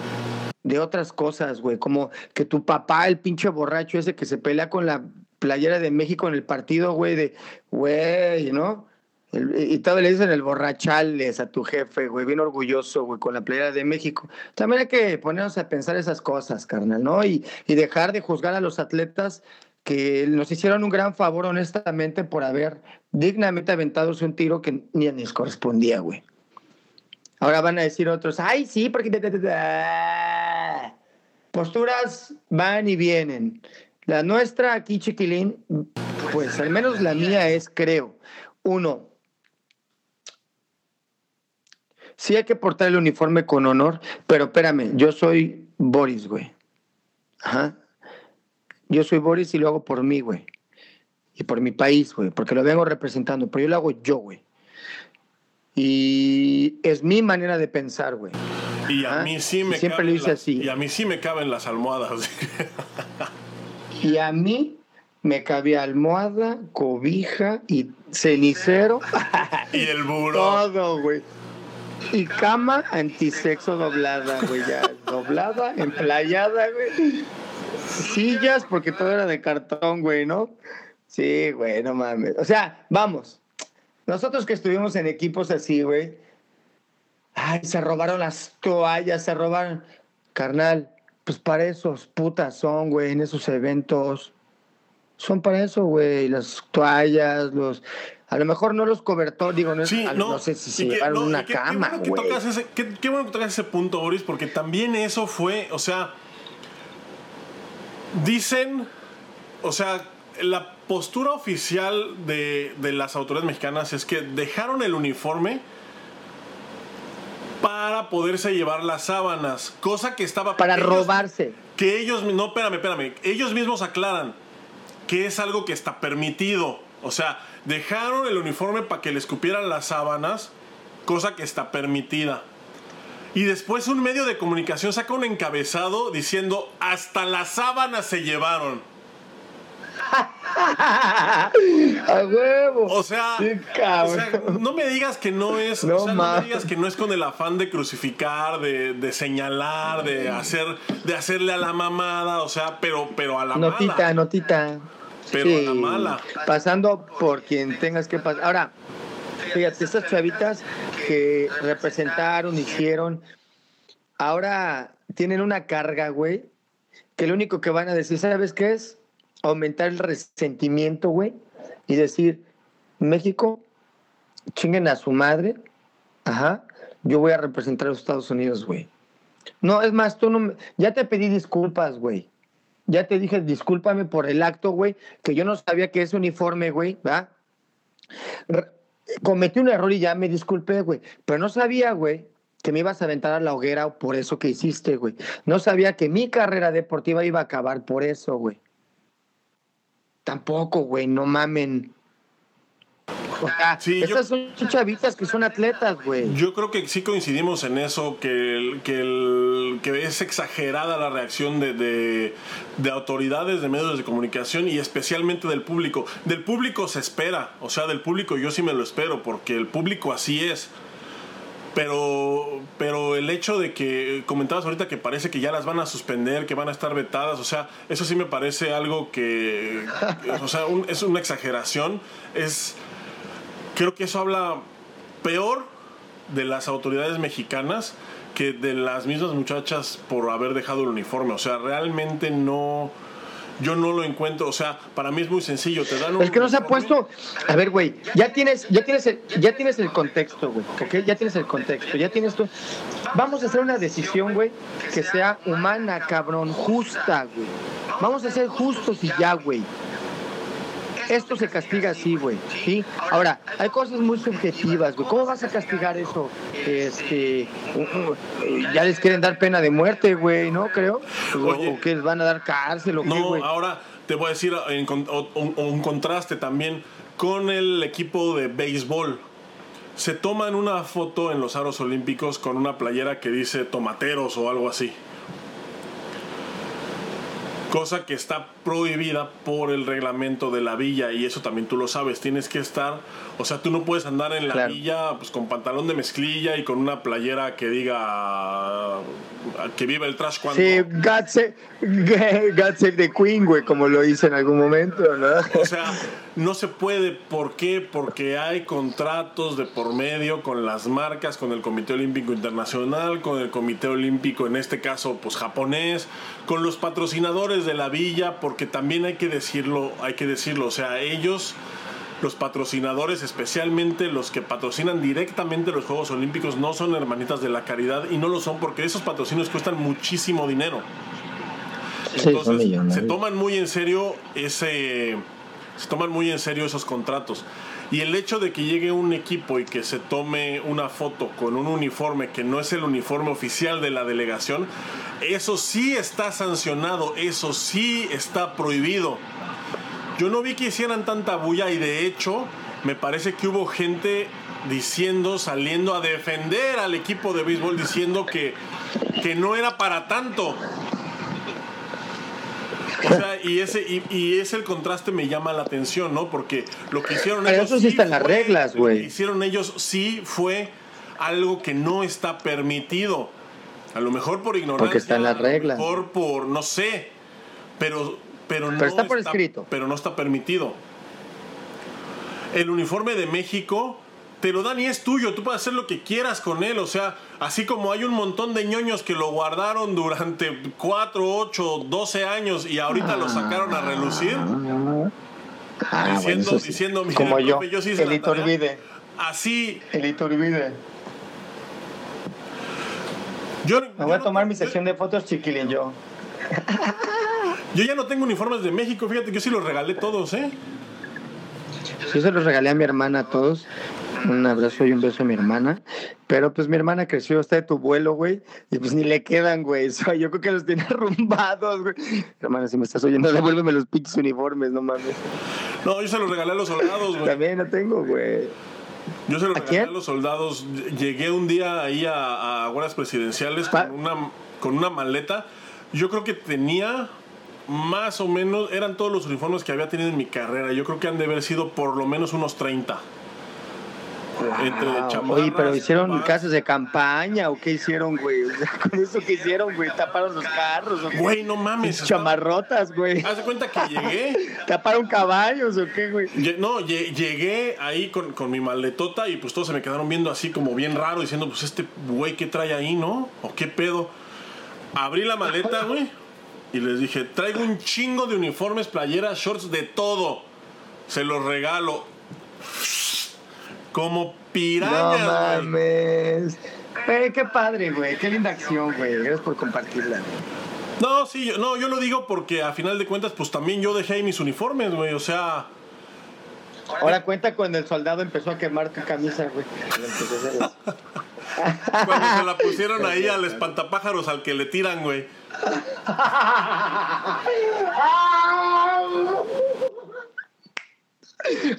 de otras cosas, güey, como que tu papá, el pinche borracho ese que se pelea con la playera de México en el partido, güey, de, güey, ¿no? El- y todo le dicen el borrachales a tu jefe, güey, bien orgulloso, güey, con la playera de México. También hay que ponernos a pensar esas cosas, carnal, ¿no? Y, y dejar de juzgar a los atletas que nos hicieron un gran favor, honestamente, por haber dignamente aventado un tiro que ni les correspondía, güey. Ahora van a decir otros, ay, sí, porque... te- te- te- te". Posturas van y vienen. La nuestra aquí, chiquilín, pues al menos la mía es, creo, uno, sí hay que portar el uniforme con honor, pero espérame, yo soy Boris, güey. Ajá. Yo soy Boris y lo hago por mí, güey. Y por mi país, güey, porque lo vengo representando, pero yo lo hago yo, güey. Y es mi manera de pensar, güey. Y a Ah, mí sí me siempre lo hice así. Y a mí sí me caben las almohadas. Y a mí me cabía almohada, cobija y cenicero. y el buró. Todo, güey. Y cama antisexo doblada, güey, ya. Doblada, emplayada, güey. Sillas, porque todo era de cartón, güey, ¿no? Sí, güey, no mames. O sea, vamos. Nosotros que estuvimos en equipos así, güey. Ay, se robaron las toallas, se robaron. Carnal, pues para esos putas son, güey, en esos eventos. Son para eso, güey, las toallas, los... A lo mejor no los cobertores, digo, no, Sí, no, no sé si se que- llevaron no, una que- qué cama, bueno que tocas ese- qué, qué bueno que tocas ese punto, Boris, porque también eso fue, o sea, dicen, o sea, la postura oficial de, de las autoridades mexicanas es que dejaron el uniforme para poderse llevar las sábanas, cosa que estaba Para ellos- robarse. que ellos, no, espérame, espérame, ellos mismos aclaran que es algo que está permitido. O sea, dejaron el uniforme para que le escupieran las sábanas, cosa que está permitida. Y después un medio de comunicación saca un encabezado diciendo, hasta las sábanas se llevaron. ¡A huevo! O sea, Sí, o cabrón. sea, no me digas que no es, No o sea, no me digas que no es con el afán de crucificar, de, de señalar, de hacer, de hacerle a la mamada, o sea, pero, pero a la Notita, mala. notita. Pero a la mala. Pasando por quien tengas que pasar. Ahora, fíjate, estas chavitas que representaron, hicieron, ahora tienen una carga, güey, que lo único que van a decir, ¿sabes qué es? Aumentar el resentimiento, güey, y decir, México, chinguen a su madre, ajá, yo voy a representar a los Estados Unidos, güey. No, es más, tú no me- ya te pedí disculpas, güey. Ya te dije, discúlpame por el acto, güey, que yo no sabía que ese uniforme, güey, ¿va? Cometí un error y ya me disculpé, güey. Pero no sabía, güey, que me ibas a aventar a la hoguera por eso que hiciste, güey. No sabía que mi carrera deportiva iba a acabar por eso, güey. Tampoco, güey, no mamen. O sea, Sí, yo- estas son chavitas que son atletas, güey. Yo creo que sí coincidimos en eso, que, el- que, el- que es exagerada la reacción de, de- de autoridades, de medios de comunicación y especialmente del público. Del público se espera, o sea, del público yo sí me lo espero, porque el público así es. Pero, pero el hecho de que comentabas ahorita que parece que ya las van a suspender, que van a estar vetadas, o sea, eso sí me parece algo que, o sea, un- es una exageración. Es, creo que eso habla peor de las autoridades mexicanas que de las mismas muchachas por haber dejado el uniforme. O sea, realmente no. Yo no lo encuentro. O sea, para mí es muy sencillo. Te dan un Es que no se ha puesto. A ver, güey, ya tienes, ya tienes el, ya tienes el contexto, güey. ¿Ok? Ya tienes el contexto, ya tienes tú. Vamos a hacer una decisión, güey, que sea humana, cabrón, justa, güey. Vamos a ser justos y ya, güey. Esto se castiga así, güey. ¿Sí? Ahora, hay cosas muy subjetivas, güey. ¿Cómo vas a castigar eso? Este. eh, ya les quieren dar pena de muerte, güey, ¿no? Creo. O, Oye. o que les van a dar cárcel o qué, No, güey. ahora te voy a decir en con- o- un, un contraste también con el equipo de béisbol. Se toman una foto en los aros olímpicos con una playera que dice tomateros o algo así. Cosa que está prohibida por el reglamento de la villa y eso también tú lo sabes. Tienes que estar, o sea, tú no puedes andar en la Claro. villa pues, con pantalón de mezclilla y con una playera que diga que viva el trash cuando... Sí, God save, God save the Queen, güey, como lo hice en algún momento, ¿no? O sea, no se puede. ¿Por qué? Porque hay contratos de por medio con las marcas, con el Comité Olímpico Internacional, con el Comité Olímpico, en este caso, pues japonés, con los patrocinadores de la villa, porque también hay que decirlo, hay que decirlo. O sea, ellos, los patrocinadores, especialmente los que patrocinan directamente los Juegos Olímpicos, no son hermanitas de la caridad y no lo son porque esos patrocinios cuestan muchísimo dinero. Entonces, se toman muy en serio ese se toman muy en serio esos contratos. Y el hecho de que llegue un equipo y que se tome una foto con un uniforme que no es el uniforme oficial de la delegación, eso sí está sancionado, eso sí está prohibido. Yo no vi que hicieran tanta bulla y de hecho me parece que hubo gente diciendo, saliendo a defender al equipo de béisbol, diciendo que, que no era para tanto. O sea, y ese, y, y ese el contraste me llama la atención, ¿no? Porque lo que hicieron Pero ellos. eso sí está en las reglas, Lo güey. que hicieron ellos sí fue algo que no está permitido. A lo mejor por ignorancia. Porque está en las a lo reglas. mejor por, no sé. Pero, pero, no está por escrito. Pero no está permitido. El uniforme de México te lo dan y es tuyo. Tú puedes hacer lo que quieras con él. O sea, así como hay un montón de ñoños que lo guardaron durante 4, 8, 12 años y ahorita lo sacaron a relucir. Ah, bueno, diciendo, sí. diciendo, "Mire, Como yo, profe, yo sí el tarea". Iturbide. Así. El Iturbide. Yo, Me yo voy a no- tomar mi yo- sección de fotos, chiquilín, yo. Yo ya no tengo uniformes de México, fíjate que yo sí los regalé todos, ¿eh? Yo se los regalé a mi hermana a todos. Un abrazo y un beso a mi hermana. Pero pues mi hermana creció hasta de tu vuelo, güey. Y pues ni le quedan, güey. Yo creo que los tiene arrumbados, güey. Hermana, si me estás oyendo, devuélveme los pinches uniformes, no mames. No, yo se los regalé a los soldados, güey. También no tengo, güey. Yo se los ¿A regalé quién? a los soldados. Llegué un día ahí a, a presidenciales Pa- con una, con una maleta. Yo creo que tenía más o menos, eran todos los uniformes que había tenido en mi carrera. Yo creo que han de haber sido por lo menos unos 30. Entre Wow. chamarras, Oye, pero hicieron casas de campaña o qué hicieron, güey. O sea, con eso que hicieron, güey. Taparon los carros, o qué? Güey, no mames. Chamarrotas, güey. Haz de cuenta que llegué. Taparon caballos o qué, güey. No, lle- llegué ahí con, con mi maletota y pues todos se me quedaron viendo así como bien raro, diciendo, pues este güey, ¿qué trae ahí, no? ¿O qué pedo? Abrí la maleta, güey, y les dije, traigo un chingo de uniformes, playeras, shorts, de todo. Se los regalo. Como No pirañas, güey. mames. Güey, qué padre, güey. Qué linda acción, güey. Gracias por compartirla. No, sí, yo, no, yo lo digo porque a final de cuentas, pues también yo dejé ahí mis uniformes, güey. O sea, Ahora cuenta cuando el soldado empezó a quemar tu camisa, güey. Cuando se la pusieron ahí al espantapájaros al que le tiran, güey.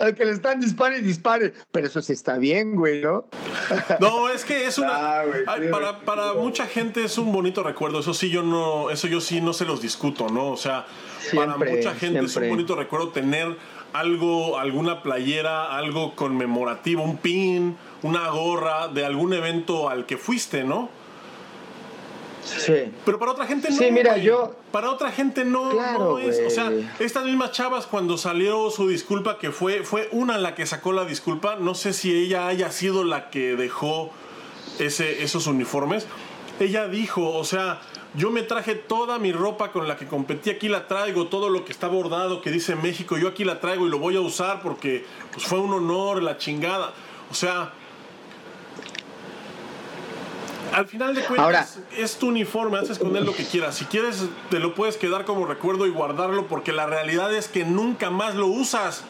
Al que le están dispare y dispare. Pero eso sí está bien, güey, ¿no? No, es que es una. Ah, güey, ay, sí, para, mucha gente es un bonito recuerdo. Eso sí, yo no. Eso yo sí no se los discuto, ¿no? O sea, para mucha gente es un bonito recuerdo tener algo, alguna playera, algo conmemorativo, un pin, una gorra de algún evento al que fuiste, ¿no? Sí. Pero para otra gente no. Sí, mira, yo- Para otra gente no, Claro, no es. O sea, estas mismas chavas, cuando salió su disculpa, que fue, fue una la que sacó la disculpa, no sé si ella haya sido la que dejó ese, esos uniformes. Ella dijo, o sea, yo me traje toda mi ropa con la que competí, aquí la traigo, todo lo que está bordado, que dice México, yo aquí la traigo y lo voy a usar porque pues, fue un honor, la chingada. O sea, al final de cuentas, Ahora- es tu uniforme, haces con él lo que quieras. Si quieres, te lo puedes quedar como recuerdo y guardarlo, porque la realidad es que nunca más lo usas.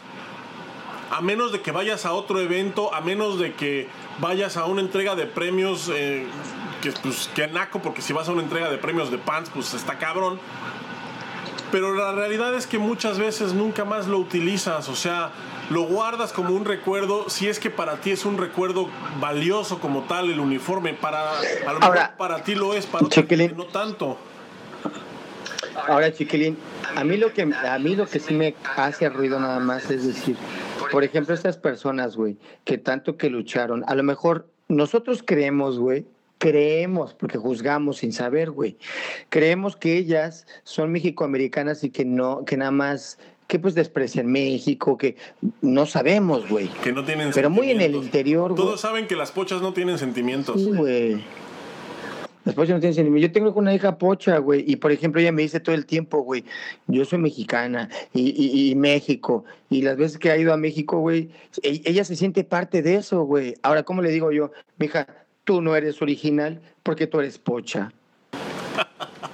A menos de que vayas a otro evento, a menos de que vayas a una entrega de premios, eh, que pues que naco, porque si vas a una entrega de premios de pants, pues está cabrón. Pero la realidad es que muchas veces nunca más lo utilizas, o sea, lo guardas como un recuerdo, si es que para ti es un recuerdo valioso como tal el uniforme, para a lo mejor Ahora, para ti lo es, para gente no tanto. Ahora, chiquilín, a mí lo que a mí lo que sí me hace ruido nada más es decir, por ejemplo, estas personas, güey, que tanto que lucharon, a lo mejor nosotros creemos, güey, creemos, porque juzgamos sin saber, güey, creemos que ellas son mexicoamericanas y que no, que nada más, que pues desprecian México, que no sabemos, güey. Que no tienen Pero muy en el sentimientos. interior, güey. Todos saben que las pochas no tienen sentimientos. Sí, güey. Las pochas no tienen sentimiento. Yo tengo una hija pocha, güey, y por ejemplo ella me dice todo el tiempo, güey, yo soy mexicana y, y- y México, y las veces que ha ido a México, güey, e- ella se siente parte de eso, güey. Ahora, ¿cómo le digo yo? Mija, tú no eres original porque tú eres pocha.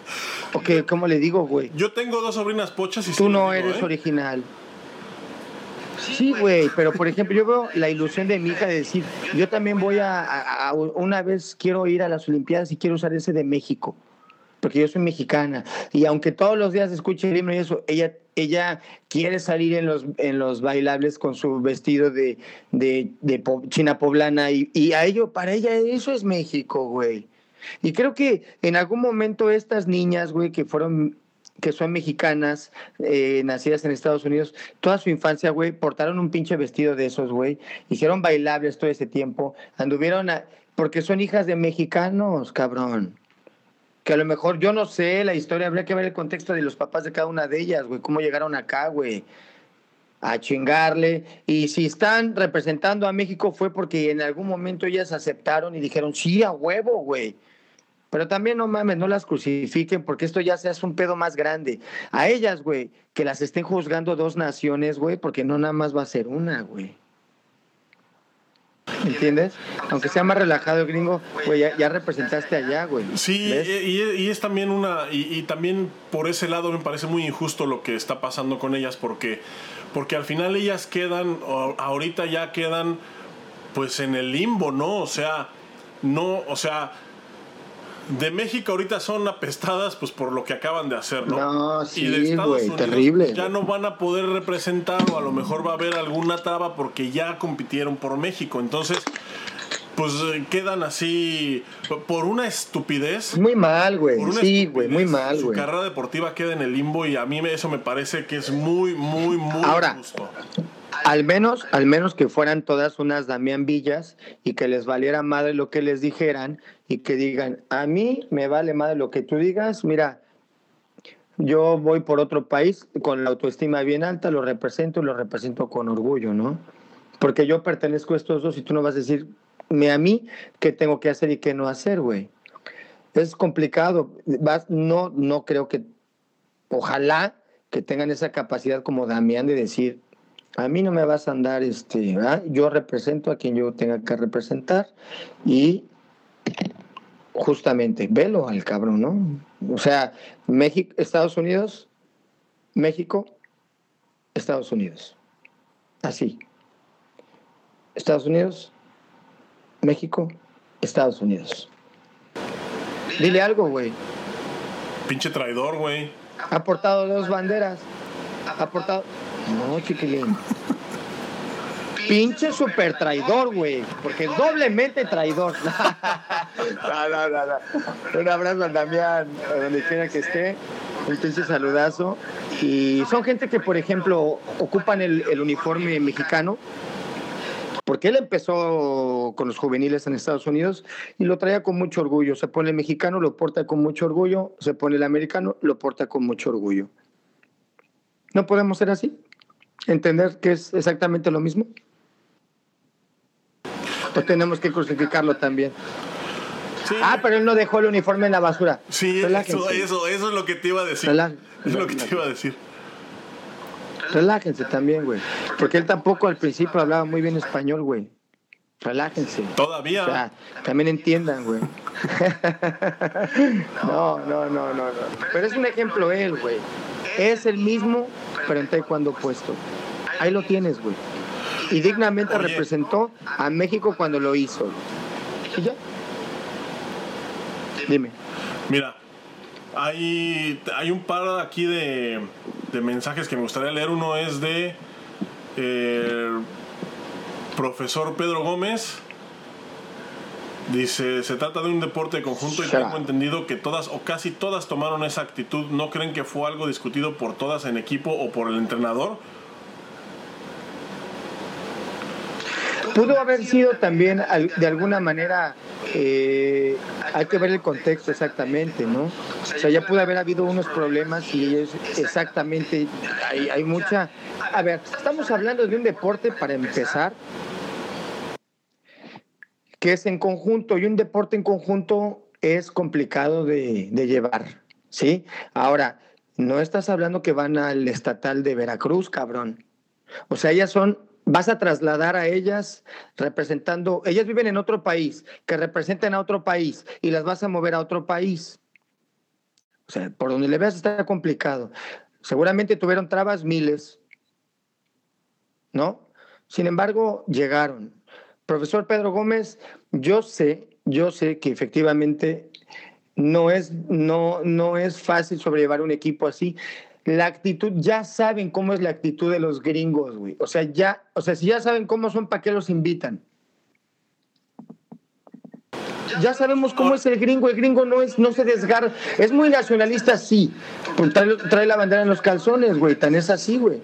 Ok, ¿cómo le digo, güey? Yo tengo dos sobrinas pochas y Tú no digo, eres ¿eh? original. Sí, güey, pero por ejemplo, yo veo la ilusión de mi hija de decir, yo también voy a, a- a- una vez quiero ir a las Olimpiadas y quiero usar ese de México. porque yo soy mexicana. Y aunque todos los días escuche el himno y eso, ella, ella quiere salir en los, en los bailables con su vestido de, de, de china poblana. Y, y, a ello, para ella, eso es México, güey. Y creo que en algún momento estas niñas, güey, que fueron que son mexicanas, eh, nacidas en Estados Unidos, toda su infancia, güey, portaron un pinche vestido de esos, güey, hicieron bailables todo ese tiempo, anduvieron a, porque son hijas de mexicanos, cabrón que a lo mejor yo no sé la historia, habría que ver el contexto de los papás de cada una de ellas, güey, cómo llegaron acá, güey, a chingarle. Y si están representando a México fue porque en algún momento ellas aceptaron y dijeron, sí, a huevo, güey. Pero también no mames, no las crucifiquen porque esto ya se hace un pedo más grande. A ellas, güey, que las estén juzgando dos naciones, güey, porque no nada más va a ser una, güey. ¿Entiendes? Aunque sea más relajado el gringo, güey, ya, representaste allá, güey. Sí, y, es también una. Y, también por ese lado me parece muy injusto lo que está pasando con ellas, porque, porque al final ellas quedan, ahorita ya quedan, pues en el limbo, ¿no? O sea, no, o sea de México ahorita son apestadas pues por lo que acaban de hacer, ¿no? No, sí, y de Estados Unidos terrible. Ya no van a poder representar o a lo mejor va a haber alguna traba porque ya compitieron por México. Entonces, pues eh, quedan así por una estupidez. Muy mal, güey. Sí, güey, muy mal, güey. Su carrera deportiva queda en el limbo y a mí eso me parece que es muy, muy, muy Ahora, justo. Al menos, al menos que fueran todas unas Damián Villas y que les valiera madre lo que les dijeran y que digan, a mí me vale madre lo que tú digas, mira, yo voy por otro país con la autoestima bien alta, lo represento y lo represento con orgullo, ¿no? Porque yo pertenezco a estos dos y tú no vas a decirme a mí qué tengo que hacer y qué no hacer, güey. Es complicado. No, no creo que, ojalá que tengan esa capacidad como Damián de decir, a mí no me vas a andar, este, yo represento a quien yo tenga que representar y justamente, velo al cabrón, ¿no? O sea, México, Estados Unidos, México, Estados Unidos. Así. Estados Unidos, México, Estados Unidos. Dile algo, güey. Pinche traidor, güey. Ha portado dos banderas. Ha portado. No, chiquilín. Pinche super traidor, güey. Porque doblemente traidor. no, no, no, Un abrazo a Damián, donde quiera que esté. Un pinche saludazo. Y son gente que, por ejemplo, ocupan el, el uniforme mexicano. Porque él empezó con los juveniles en Estados Unidos y lo traía con mucho orgullo. Se pone el mexicano, lo porta con mucho orgullo. Se pone el americano, lo porta con mucho orgullo. ¿No podemos ser así? ¿Entender que es exactamente lo mismo? O tenemos que crucificarlo también. Ah, pero él no dejó el uniforme en la basura. Sí, eso, eso, es lo que te iba a decir. es lo que te iba a decir. Relájense también, güey. Porque él tampoco al principio hablaba muy bien español, güey. Relájense. Todavía. O sea, también entiendan, güey. no, no, no, no, no. Pero es un ejemplo él, güey. Es el mismo, pero en taekwondo puesto. Ahí lo tienes, güey y dignamente representó a México cuando lo hizo. ¿Y ya? Dime. Mira, hay, hay un par aquí de, de mensajes que me gustaría leer. Uno es de eh, profesor Pedro Gómez. Dice, se trata de un deporte de conjunto y tengo entendido que todas o casi todas tomaron esa actitud. ¿No creen que fue algo discutido por todas en equipo o por el entrenador? Pudo haber sido también de alguna manera, eh, hay que ver el contexto exactamente, ¿no? O sea, ya pudo haber habido unos problemas y ellos exactamente, hay, hay mucha... A ver, estamos hablando de un deporte para empezar, que es en conjunto y un deporte en conjunto es complicado de, de llevar, ¿sí? Ahora, no estás hablando que van al estatal de Veracruz, cabrón. O sea, ellas son vas a trasladar a ellas representando, ellas viven en otro país, que representen a otro país y las vas a mover a otro país. O sea, por donde le veas está complicado. Seguramente tuvieron trabas miles, ¿no? Sin embargo, llegaron. Profesor Pedro Gómez, yo sé, yo sé que efectivamente no es, no, no es fácil sobrellevar un equipo así. La actitud, ya saben cómo es la actitud de los gringos, güey. O sea, ya, o sea, si ya saben cómo son, ¿para qué los invitan? Ya sabemos cómo es el gringo. El gringo no es, no se desgarra. Es muy nacionalista, sí. Trae, trae la bandera en los calzones, güey. Tan es así, güey.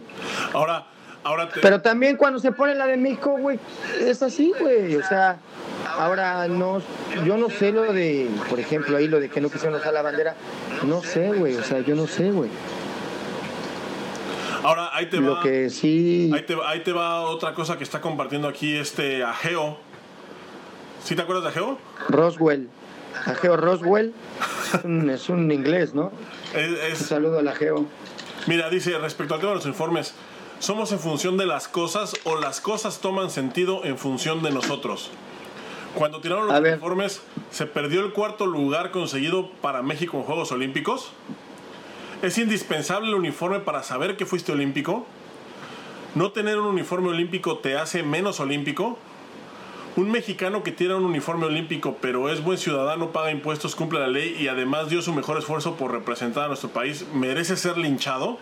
Ahora, ahora te... Pero también cuando se pone la de México, güey, es así, güey. O sea, ahora no, yo no sé lo de, por ejemplo, ahí lo de que no quisieron usar la bandera. No sé, güey. O sea, yo no sé, güey. Ahora, ahí te Lo va. que sí. Ahí te, ahí te va otra cosa que está compartiendo aquí este Ageo. ¿Sí te acuerdas de Ageo? Roswell. Ageo Roswell. Es un, es un inglés, ¿no? Es- Un es, saludo al Ageo. Mira, dice, respecto al tema de los informes, somos en función de las cosas o las cosas toman sentido en función de nosotros. Cuando tiraron los uniformes, ¿se perdió el cuarto lugar conseguido para México en Juegos Olímpicos? ¿Es indispensable el uniforme para saber que fuiste olímpico? ¿No tener un uniforme olímpico te hace menos olímpico? Un mexicano que tiene un uniforme olímpico pero es buen ciudadano, paga impuestos, cumple la ley y además dio su mejor esfuerzo por representar a nuestro país, ¿merece ser linchado?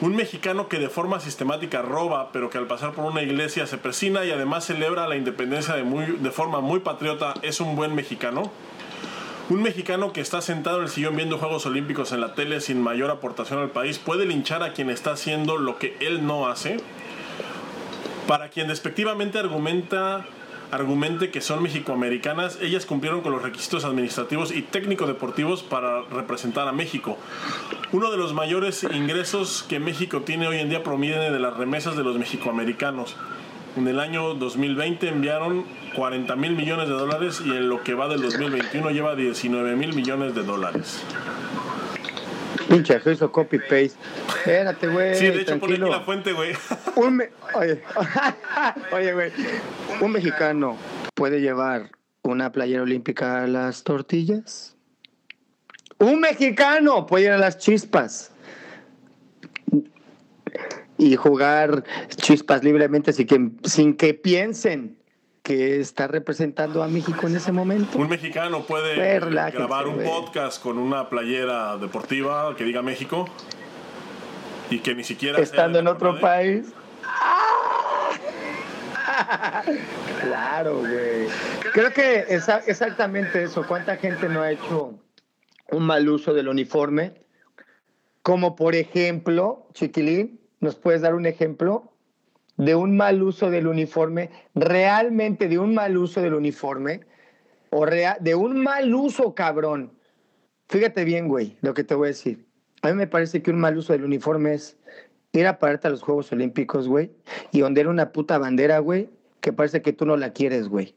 Un mexicano que de forma sistemática roba, pero que al pasar por una iglesia se persina y además celebra la independencia de, muy- de forma muy patriota, ¿es un buen mexicano? Un mexicano que está sentado en el sillón viendo Juegos Olímpicos en la tele sin mayor aportación al país, ¿puede linchar a quien está haciendo lo que él no hace? Para quien despectivamente argumenta argumente que son mexicoamericanas, ellas cumplieron con los requisitos administrativos y técnico-deportivos para representar a México. Uno de los mayores ingresos que México tiene hoy en día proviene de las remesas de los mexicoamericanos. En el año 2020 enviaron 40 mil millones de dólares y en lo que va del 2021 lleva 19 mil millones de dólares. Pinche Ageo hizo copy-paste. Espérate, güey. Sí, de hecho tranquilo. aquí la fuente, güey. Un me- Oye, oye, güey. ¿Un mexicano puede llevar una playera olímpica a las tortillas? Un mexicano puede ir a las chispas y jugar chispas libremente sin que, sin que piensen que está representando a México en ese momento. Un mexicano puede relájense, grabar un podcast con una playera deportiva que diga México y que ni siquiera Estando de en otro Conade. país. Claro, güey. Creo que esa- exactamente eso. ¿Cuánta gente no ha hecho un mal uso del uniforme? Como por ejemplo, Chiquilín, ¿nos puedes dar un ejemplo de un mal uso del uniforme? Realmente de un mal uso del uniforme. O rea- de un mal uso, cabrón. Fíjate bien, güey, lo que te voy a decir. A mí me parece que un mal uso del uniforme es ir a pararte a los Juegos Olímpicos, güey, y ondear una puta bandera, güey, que parece que tú no la quieres, güey.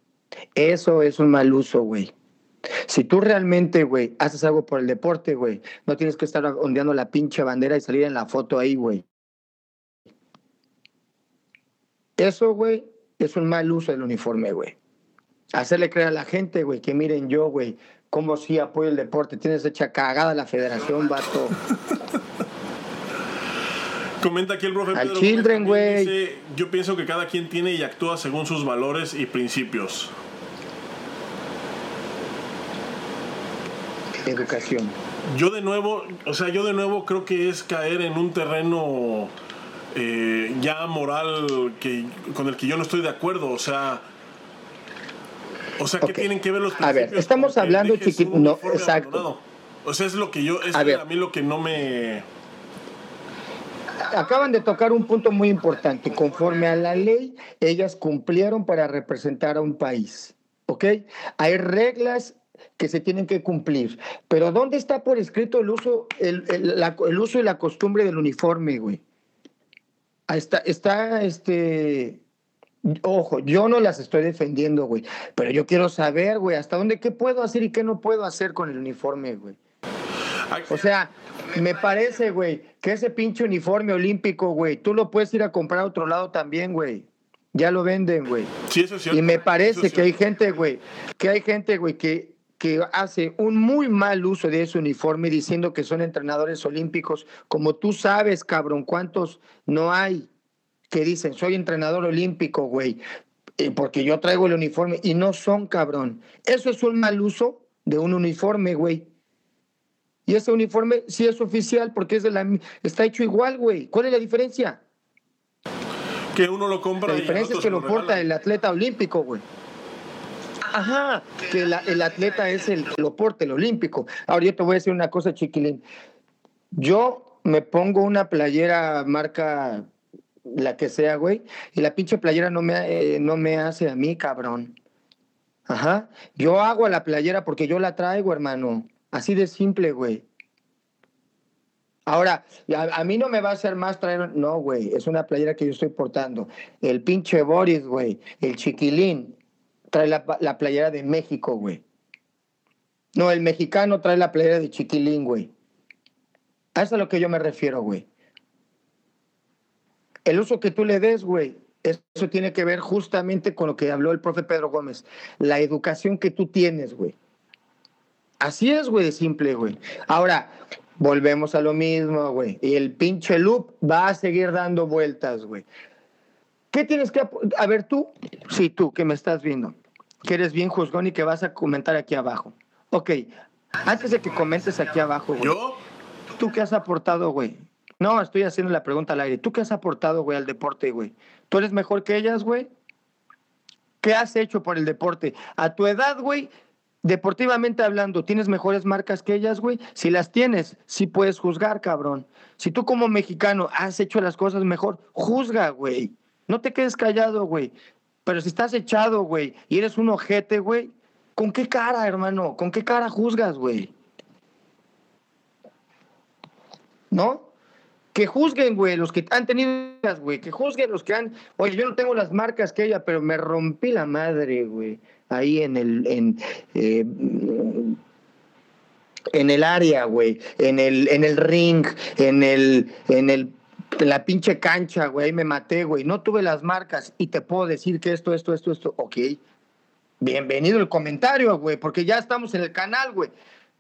Eso es un mal uso, güey. Si tú realmente, güey, haces algo por el deporte, güey, no tienes que estar ondeando la pinche bandera y salir en la foto ahí, güey. Eso, güey, es un mal uso del uniforme, güey. Hacerle creer a la gente, güey, que miren yo, güey, cómo sí apoyo el deporte. Tienes hecha cagada la federación, vato. Comenta aquí el profe Al Pedro children, güey. Yo pienso que cada quien tiene y actúa según sus valores y principios. Educación. Yo de nuevo, o sea, yo de nuevo creo que es caer en un terreno eh, ya moral que con el que yo no estoy de acuerdo. O sea, o sea, ¿qué tienen que ver los A ver, principios? estamos hablando, dejes chiqui- un no, exacto. abandonado? O sea, es lo que yo, es A ver. a mí lo que no me... Acaban de tocar un punto muy importante. Conforme a la ley, ellas cumplieron para representar a un país. ¿Ok? Hay reglas que se tienen que cumplir. Pero ¿dónde está por escrito el uso, el, el- la- el uso y la costumbre del uniforme, güey? Ahí está, está, este... Ojo, yo no las estoy defendiendo, güey. Pero yo quiero saber, güey, hasta dónde, qué puedo hacer y qué no puedo hacer con el uniforme, güey. O sea, me parece, güey, que ese pinche uniforme olímpico, güey, tú lo puedes ir a comprar a otro lado también, güey. Ya lo venden, güey. sí, eso es cierto. Y me parece es que hay gente, güey, que hay gente, güey, que, que hace un muy mal uso de ese uniforme diciendo que son entrenadores olímpicos. Como tú sabes, cabrón, ¿cuántos no hay que dicen, soy entrenador olímpico, güey? eh, porque yo traigo el uniforme y no son, cabrón. Eso es un mal uso de un uniforme, güey. Y ese uniforme sí es oficial porque es de la, está hecho igual, güey. ¿Cuál es la diferencia? Que uno lo compra. La diferencia es que lo, porta el atleta olímpico, güey. Ajá, que el atleta es el que lo porta, el olímpico. Ahora yo te voy a decir una cosa, chiquilín. Yo me pongo una playera marca la que sea, güey, y la pinche playera no me, eh, no me hace a mí, cabrón. Ajá. Yo hago a la playera porque yo la traigo, hermano. Así de simple, güey. Ahora, a, mí no me va a hacer más traer. No, güey, es una playera que yo estoy portando. El pinche Boris, güey, el chiquilín, trae la, la playera de México, güey. No, el mexicano trae la playera de chiquilín, güey. A eso es a lo que yo me refiero, güey. El uso que tú le des, güey, eso tiene que ver justamente con lo que habló el profe Pedro Gómez. La educación que tú tienes, güey. Así es, güey, de simple, güey. Ahora, volvemos a lo mismo, güey. Y el pinche loop va a seguir dando vueltas, güey. ¿Qué tienes que... A ver, tú, sí, tú, que me estás viendo, que eres bien juzgón y que vas a comentar aquí abajo. Ok, antes de que comentes aquí abajo, güey. ¿Yo? ¿Tú qué has aportado, güey? No, estoy haciendo la pregunta al aire. ¿Tú qué has aportado, güey, al deporte, güey? ¿Tú eres mejor que ellas, güey? ¿Qué has hecho por el deporte? A tu edad, güey, deportivamente hablando, ¿tienes mejores marcas que ellas, güey? Si las tienes, sí puedes juzgar, cabrón. Si tú como mexicano has hecho las cosas mejor, juzga, güey. No te quedes callado, güey. Pero si estás echado, güey, y eres un ojete, güey, ¿con qué cara, hermano? ¿Con qué cara juzgas, güey? ¿No? que juzguen, güey, los que han tenido, güey, que juzguen los que han, oye, yo no tengo las marcas que ella, pero me rompí la madre, güey, ahí en el, en, eh, en el área, güey, en el, en el ring, en el, en el, en la pinche cancha, güey, me maté, güey, no tuve las marcas y te puedo decir que esto, esto, esto, esto, ok, bienvenido el comentario, güey, porque ya estamos en el canal, güey.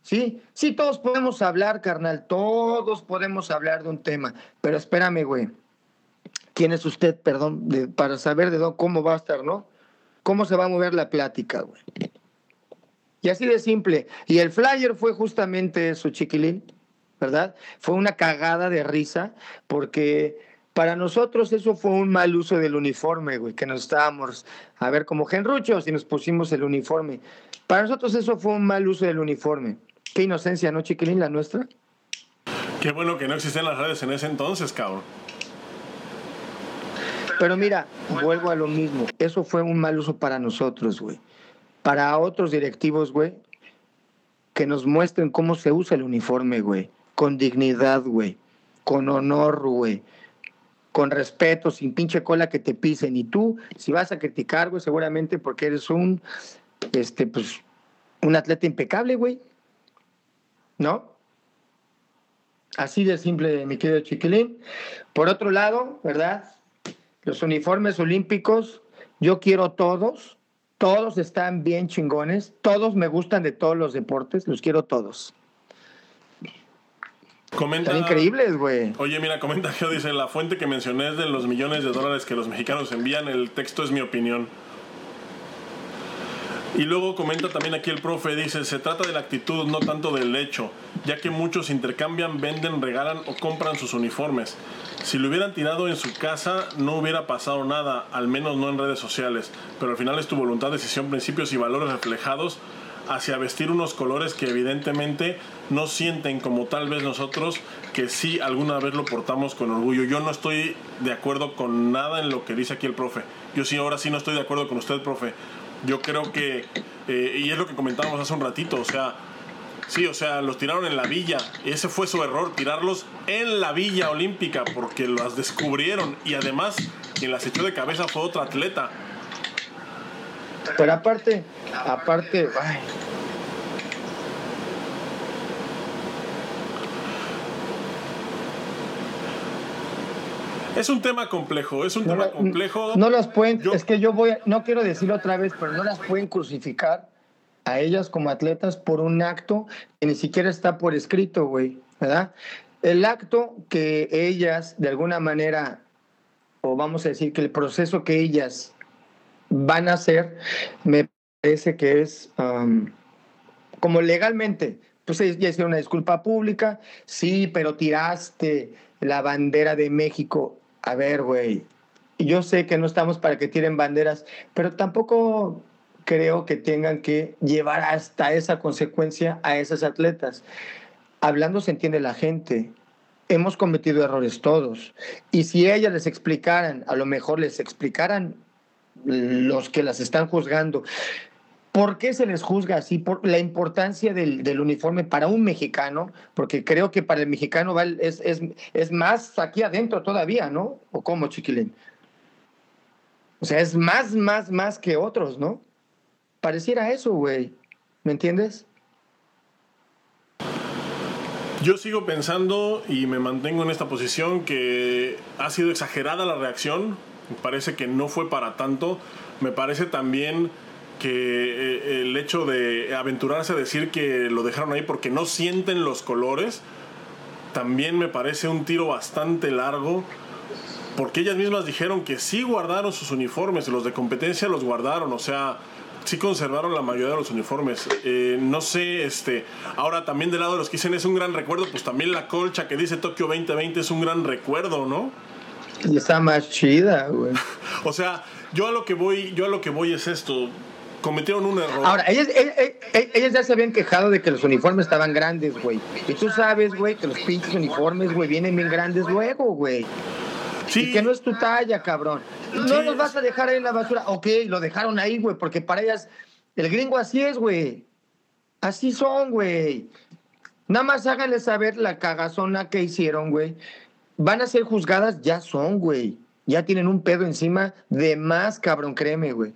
Sí, sí, todos podemos hablar, carnal, todos podemos hablar de un tema, pero espérame, güey. ¿Quién es usted, perdón, para saber de dónde, cómo va a estar, no? ¿Cómo se va a mover la plática, güey? Y así de simple. Y el flyer fue justamente eso, chiquilín, ¿verdad? Fue una cagada de risa, porque para nosotros eso fue un mal uso del uniforme, güey, que nos estábamos a ver como genruchos y nos pusimos el uniforme. Para nosotros eso fue un mal uso del uniforme. Qué inocencia, ¿no, chiquilín, la nuestra? Qué bueno que no existían las redes en ese entonces, cabrón. Pero mira, vuelvo a lo mismo. Eso fue un mal uso para nosotros, güey. Para otros directivos, güey, que nos muestren cómo se usa el uniforme, güey. Con dignidad, güey. Con honor, güey. Con respeto, sin pinche cola que te pisen. Y tú, si vas a criticar, güey, seguramente porque eres un, este, pues, un atleta impecable, güey. ¿no? Así de simple, mi querido Chiquilín. Por otro lado, ¿verdad? Los uniformes olímpicos, yo quiero todos, todos están bien chingones, todos me gustan de todos los deportes, los quiero todos. Comenta, Están increíbles, güey. Oye, mira, comenta que dice, la fuente que mencioné es de los millones de dólares que los mexicanos envían, el texto es mi opinión. Y luego comenta también aquí el profe, dice, se trata de la actitud, no tanto del hecho, ya que muchos intercambian, venden, regalan o compran sus uniformes. Si lo hubieran tirado en su casa no hubiera pasado nada, al menos no en redes sociales, pero al final es tu voluntad, decisión, principios y valores reflejados hacia vestir unos colores que evidentemente no sienten como tal vez nosotros que sí alguna vez lo portamos con orgullo. Yo no estoy de acuerdo con nada en lo que dice aquí el profe. Yo sí, ahora sí no estoy de acuerdo con usted, profe yo creo que, eh, y es lo que comentábamos hace un ratito, o sea, sí, o sea, los tiraron en la villa, ese fue su error, tirarlos en la villa olímpica, porque las descubrieron y además quien las echó de cabeza fue otro atleta. Pero aparte, aparte, ay, Es un tema complejo, es un tema complejo. No las pueden, es que yo voy, no quiero decirlo otra vez, pero no las pueden crucificar a ellas como atletas por un acto que ni siquiera está por escrito, güey, ¿verdad? El acto que ellas, de alguna manera, o vamos a decir que el proceso que ellas van a hacer, me parece que es como legalmente, pues ya hicieron una disculpa pública, sí, pero tiraste la bandera de México. A ver, güey, yo sé que no estamos para que tiren banderas, pero tampoco creo que tengan que llevar hasta esa consecuencia a esas atletas. Hablando se entiende la gente. Hemos cometido errores todos. Y si ellas les explicaran, a lo mejor les explicaran los que las están juzgando, ¿Por qué se les juzga así? Por la importancia del, del, uniforme para un mexicano, porque creo que para el mexicano es, es, es, más aquí adentro todavía, ¿no? ¿O cómo, chiquilín? O sea, es más, más, más que otros, ¿no? Pareciera eso, güey. ¿Me entiendes? Yo sigo pensando y me mantengo en esta posición que ha sido exagerada la reacción. Me parece que no fue para tanto. Me parece también que eh, el hecho de aventurarse a decir que lo dejaron ahí porque no sienten los colores, también me parece un tiro bastante largo, porque ellas mismas dijeron que sí guardaron sus uniformes, los de competencia los guardaron, o sea, sí conservaron la mayoría de los uniformes. Eh, no sé, este, ahora también del lado de los que dicen es un gran recuerdo, pues también la colcha que dice Tokio 2020 es un gran recuerdo, ¿no? Y está más chida, güey. o sea, yo a lo que voy, yo a lo que voy es esto cometieron un error. Ahora, ellas, ellas, ya se habían quejado de que los uniformes estaban grandes, güey. Y tú sabes, güey, que los pinches uniformes, güey, vienen bien grandes luego, güey. Sí. Y que no es tu talla, cabrón. No los vas a dejar ahí en la basura. Ok, lo dejaron ahí, güey, porque para ellas, el gringo así es, güey. Así son, güey. Nada más háganle saber la cagazona que hicieron, güey. Van a ser juzgadas, ya son, güey. Ya tienen un pedo encima de más, cabrón, créeme, güey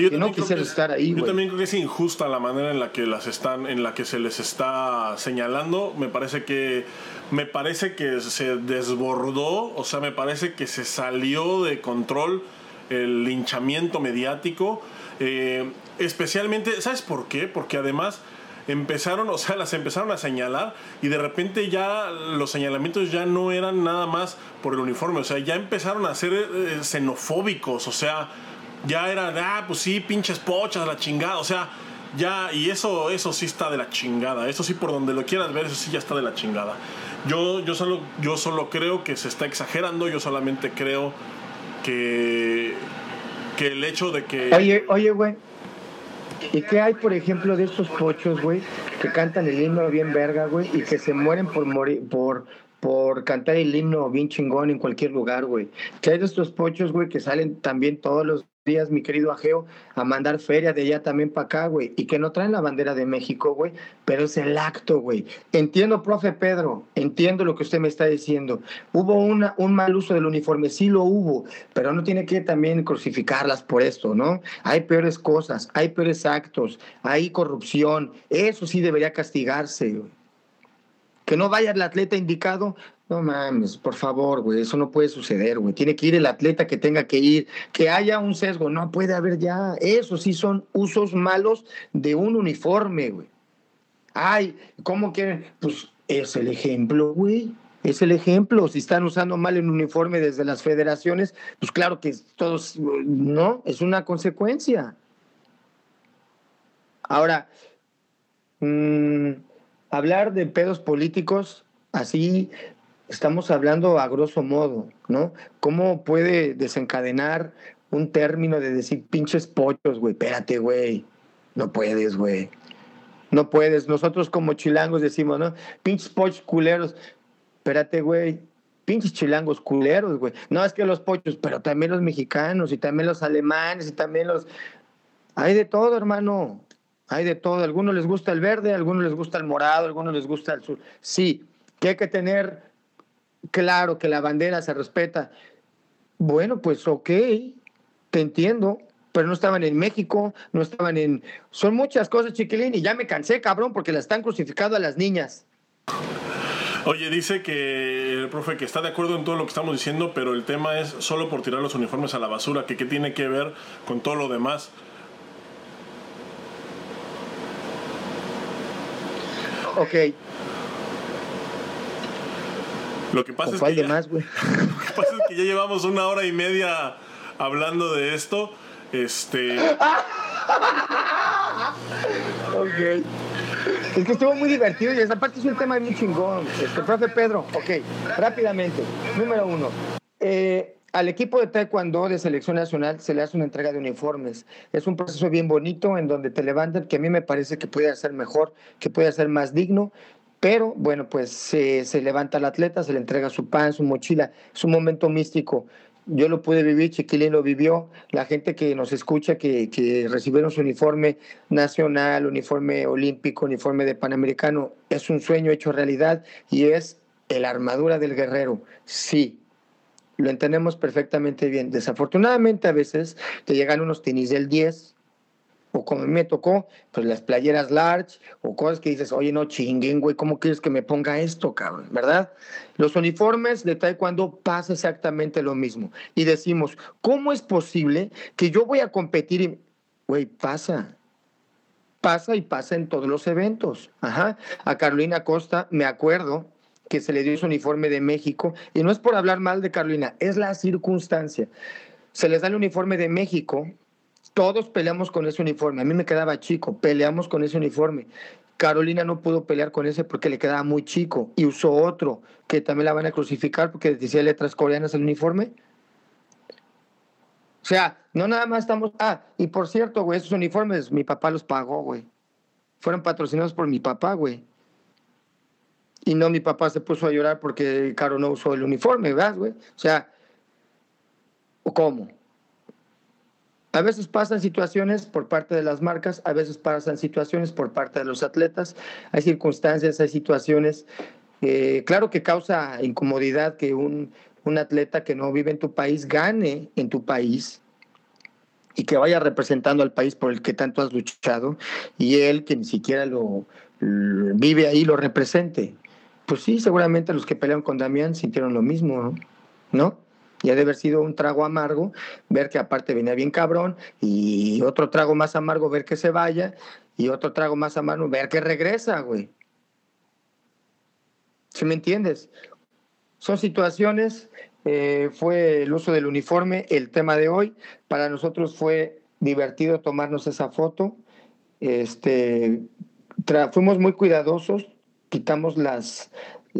yo no quisiera estar ahí. Yo también creo que es injusta la manera en la que las están, en la que se les está señalando. Me parece que me parece que se desbordó, o sea, me parece que se salió de control el linchamiento mediático. Eh, especialmente, ¿sabes por qué? Porque además empezaron, o sea, las empezaron a señalar y de repente ya los señalamientos ya no eran nada más por el uniforme, o sea, ya empezaron a ser eh, xenofóbicos, o sea, ya era, ah, pues sí, pinches pochas, la chingada, o sea, ya, y eso, eso sí está de la chingada, eso sí por donde lo quieras ver, eso sí ya está de la chingada. Yo, yo, solo, yo solo creo que se está exagerando, yo solamente creo que, que el hecho de que... Oye, oye, güey. ¿Y qué hay, por ejemplo, de estos pochos, güey, que cantan el himno bien verga, güey, y que se mueren por morir, por, por cantar el himno bien chingón en cualquier lugar, güey? ¿Qué hay de estos pochos, güey, que salen también todos los días, mi querido Ageo, a mandar feria de allá también para acá, güey. Y que no traen la bandera de México, güey, pero es el acto, güey. Entiendo, profe Pedro, entiendo lo que usted me está diciendo. Hubo una, un mal uso del uniforme, sí lo hubo, pero no tiene que también crucificarlas por esto, ¿no? Hay peores cosas, hay peores actos, hay corrupción. Eso sí debería castigarse, güey. Que no vaya el atleta indicado, no mames, por favor, güey, eso no puede suceder, güey. Tiene que ir el atleta que tenga que ir, que haya un sesgo, no puede haber ya. Eso sí son usos malos de un uniforme, güey. Ay, ¿cómo quieren? Pues es el ejemplo, güey. Es el ejemplo. Si están usando mal el uniforme desde las federaciones, pues claro que todos, no, es una consecuencia. Ahora, mm, hablar de pedos políticos así estamos hablando a grosso modo, ¿no? ¿Cómo puede desencadenar un término de decir pinches pochos, güey? Espérate, güey. No puedes, güey. No puedes. Nosotros como chilangos decimos, ¿no? Pinches pochos culeros. Espérate, güey. Pinches chilangos culeros, güey. No es que los pochos, pero también los mexicanos y también los alemanes y también los... Hay de todo, hermano. Hay de todo. Algunos les gusta el verde, algunos les gusta el morado, algunos les gusta el sur. Sí, que hay que tener claro que la bandera se respeta. Bueno, pues ok, te entiendo, pero no estaban en México, no estaban en... Son muchas cosas, chiquilín, y ya me cansé, cabrón, porque la están crucificando a las niñas. Oye, dice que el profe que está de acuerdo en todo lo que estamos diciendo, pero el tema es solo por tirar los uniformes a la basura, que qué tiene que ver con todo lo demás. Ok, lo que pasa, es que, ya, más, lo que pasa es que ya llevamos una hora y media hablando de esto. Este. ok. Es que estuvo muy divertido y esa parte es un tema bien chingón. Este, profe Pedro, ok, rápidamente. Número uno. Eh, al equipo de Taekwondo de selección nacional se le hace una entrega de uniformes. Es un proceso bien bonito en donde te levantan, que a mí me parece que puede ser mejor, que puede ser más digno. Pero bueno, pues se, levanta el atleta, se le entrega su pan, su mochila. Es un momento místico yo lo pude vivir, Chiquilín lo vivió, la gente que nos escucha, que, que recibieron su uniforme nacional, uniforme olímpico, uniforme de panamericano, es un sueño hecho realidad y es la armadura del guerrero. Sí, lo entendemos perfectamente bien. Desafortunadamente a veces te llegan unos tenis del 10, o como me tocó, pues las playeras large, o cosas que dices, oye, no chinguen, güey, ¿cómo quieres que me ponga esto, cabrón? ¿Verdad? Los uniformes de taekwondo pasa exactamente lo mismo. Y decimos, ¿cómo es posible que yo voy a competir y, güey, pasa? Pasa y pasa en todos los eventos. Ajá. A Carolina Costa, me acuerdo, que se le dio su uniforme de México, y no es por hablar mal de Carolina, es la circunstancia. Se les da el uniforme de México, todos peleamos con ese uniforme. A mí me quedaba chico, peleamos con ese uniforme. Carolina no pudo pelear con ese porque le quedaba muy chico y usó otro que también la van a crucificar porque decía letras coreanas el uniforme. O sea, no nada más estamos. Ah, y por cierto, güey, esos uniformes mi papá los pagó, güey. Fueron patrocinados por mi papá, güey. Y no mi papá se puso a llorar porque Caro no usó el uniforme, ¿verdad, güey? O sea, ¿cómo? A veces pasan situaciones por parte de las marcas, a veces pasan situaciones por parte de los atletas, hay circunstancias, hay situaciones. Eh, claro que causa incomodidad que un, un atleta que no vive en tu país gane en tu país y que vaya representando al país por el que tanto has luchado y él que ni siquiera lo vive ahí lo represente. Pues sí, seguramente los que pelearon con Damián sintieron lo mismo, ¿no? ¿No? y ha de haber sido un trago amargo, ver que aparte venía bien cabrón, y otro trago más amargo, ver que se vaya, y otro trago más amargo, ver que regresa, güey. ¿Sí me entiendes? Son situaciones, eh, fue el uso del uniforme el tema de hoy. Para nosotros fue divertido tomarnos esa foto. Este, fuimos muy cuidadosos, quitamos las,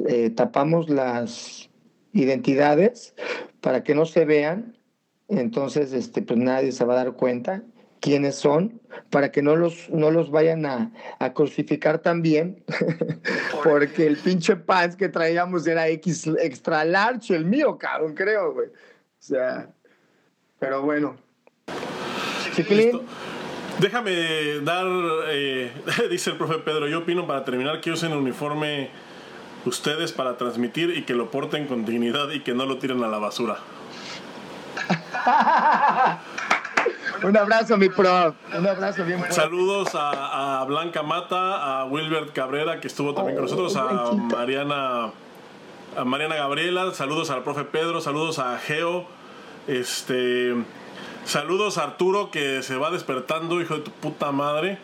eh, tapamos las identidades para que no se vean, entonces este, pues nadie se va a dar cuenta quiénes son, para que no los, no los vayan a, a crucificar también, porque el pinche pants que traíamos era X extra large, el mío, cabrón, creo, güey. O sea, pero bueno. Chiquilín. Déjame dar, eh, dice el profe Pedro, yo opino para terminar que usen uniforme ustedes para transmitir y que lo porten con dignidad y que no lo tiren a la basura. Un abrazo, mi pro. Un abrazo bien Saludos a, Blanca Mata, a Wilbert Cabrera, que estuvo también con nosotros, a Mariana, a Mariana Gabriela, saludos al profe Pedro, saludos a Geo, este, saludos a Arturo, que se va despertando, hijo de tu puta madre.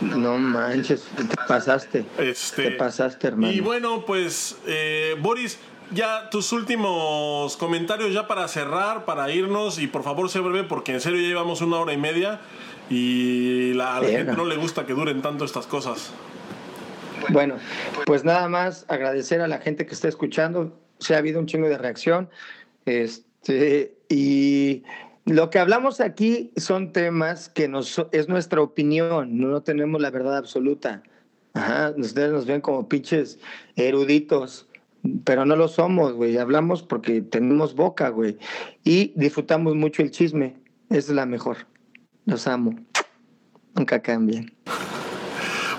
No manches, te pasaste. Este, te pasaste, hermano. Y bueno, pues, eh, Boris, ya tus últimos comentarios ya para cerrar, para irnos y por favor sea breve porque en serio ya llevamos una hora y media y la, a la gente no le gusta que duren tanto estas cosas. Bueno, pues nada más agradecer a la gente que está escuchando. Se ha habido un chingo de reacción. Este, y lo que hablamos aquí son temas que nos, es nuestra opinión, no tenemos la verdad absoluta. Ustedes nos ven como pinches eruditos, pero no lo somos, güey. Hablamos porque tenemos boca, güey. Y disfrutamos mucho el chisme. es la mejor. Los amo. Nunca cambien.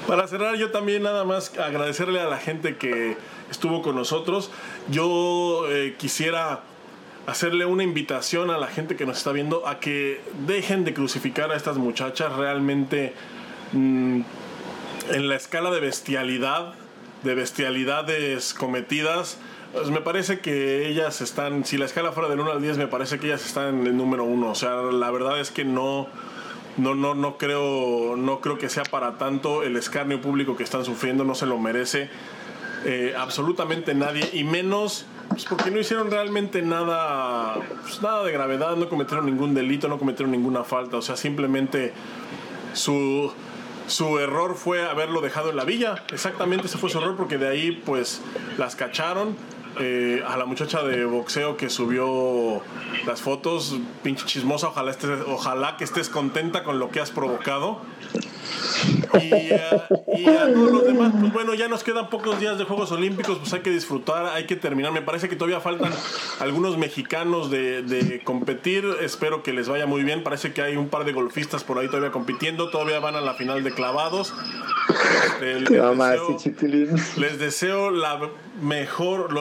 Para cerrar, yo también nada más agradecerle a la gente que estuvo con nosotros. Yo eh, quisiera hacerle una invitación a la gente que nos está viendo a que dejen de crucificar a estas muchachas realmente mm, en la escala de bestialidad, de bestialidades cometidas. Pues me parece que ellas están, si la escala fuera del 1 al 10, me parece que ellas están en el número 1. O sea, la verdad es que no, no, no, no, creo, no creo que sea para tanto el escarnio público que están sufriendo, no se lo merece eh, absolutamente nadie, y menos pues porque no hicieron realmente nada, pues nada de gravedad, no cometieron ningún delito, no cometieron ninguna falta, o sea, simplemente su, su error fue haberlo dejado en la villa. Exactamente ese fue su error porque de ahí pues las cacharon. Eh, a la muchacha de boxeo que subió las fotos, pinche chismosa, ojalá, estés, ojalá que estés contenta con lo que has provocado. Y, a todos los demás, pues bueno, ya nos quedan pocos días de Juegos Olímpicos, pues hay que disfrutar, hay que terminar. Me parece que todavía faltan algunos mexicanos de, competir. Espero que les vaya muy bien. Parece que hay un par de golfistas por ahí todavía compitiendo. Todavía van a la final de clavados. les, deseo, les deseo la mejor,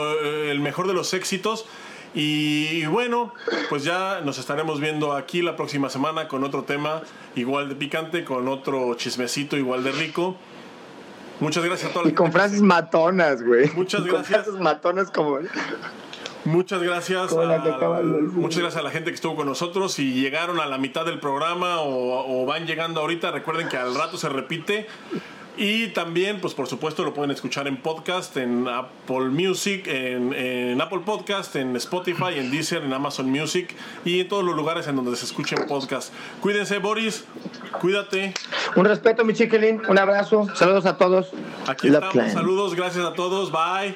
el mejor de los éxitos. Y bueno, pues ya nos estaremos viendo aquí la próxima semana con otro tema igual de picante, con otro chismecito igual de rico. Muchas gracias a todos. Y con frases matonas, güey. Muchas gracias. Con matonas como... Muchas gracias, a la, muchas gracias a la gente que estuvo con nosotros. Si llegaron a la mitad del programa o, o van llegando ahorita, recuerden que al rato se repite. Y también, pues por supuesto, lo pueden escuchar en podcast, en Apple Music, en, Apple Podcast, en Spotify, en Deezer, en Amazon Music y en todos los lugares en donde se escuchen podcast. Cuídense, Boris. Cuídate. Un respeto, mi chiquilín. Un abrazo. Saludos a todos. Aquí estamos. Saludos. Gracias a todos. Bye.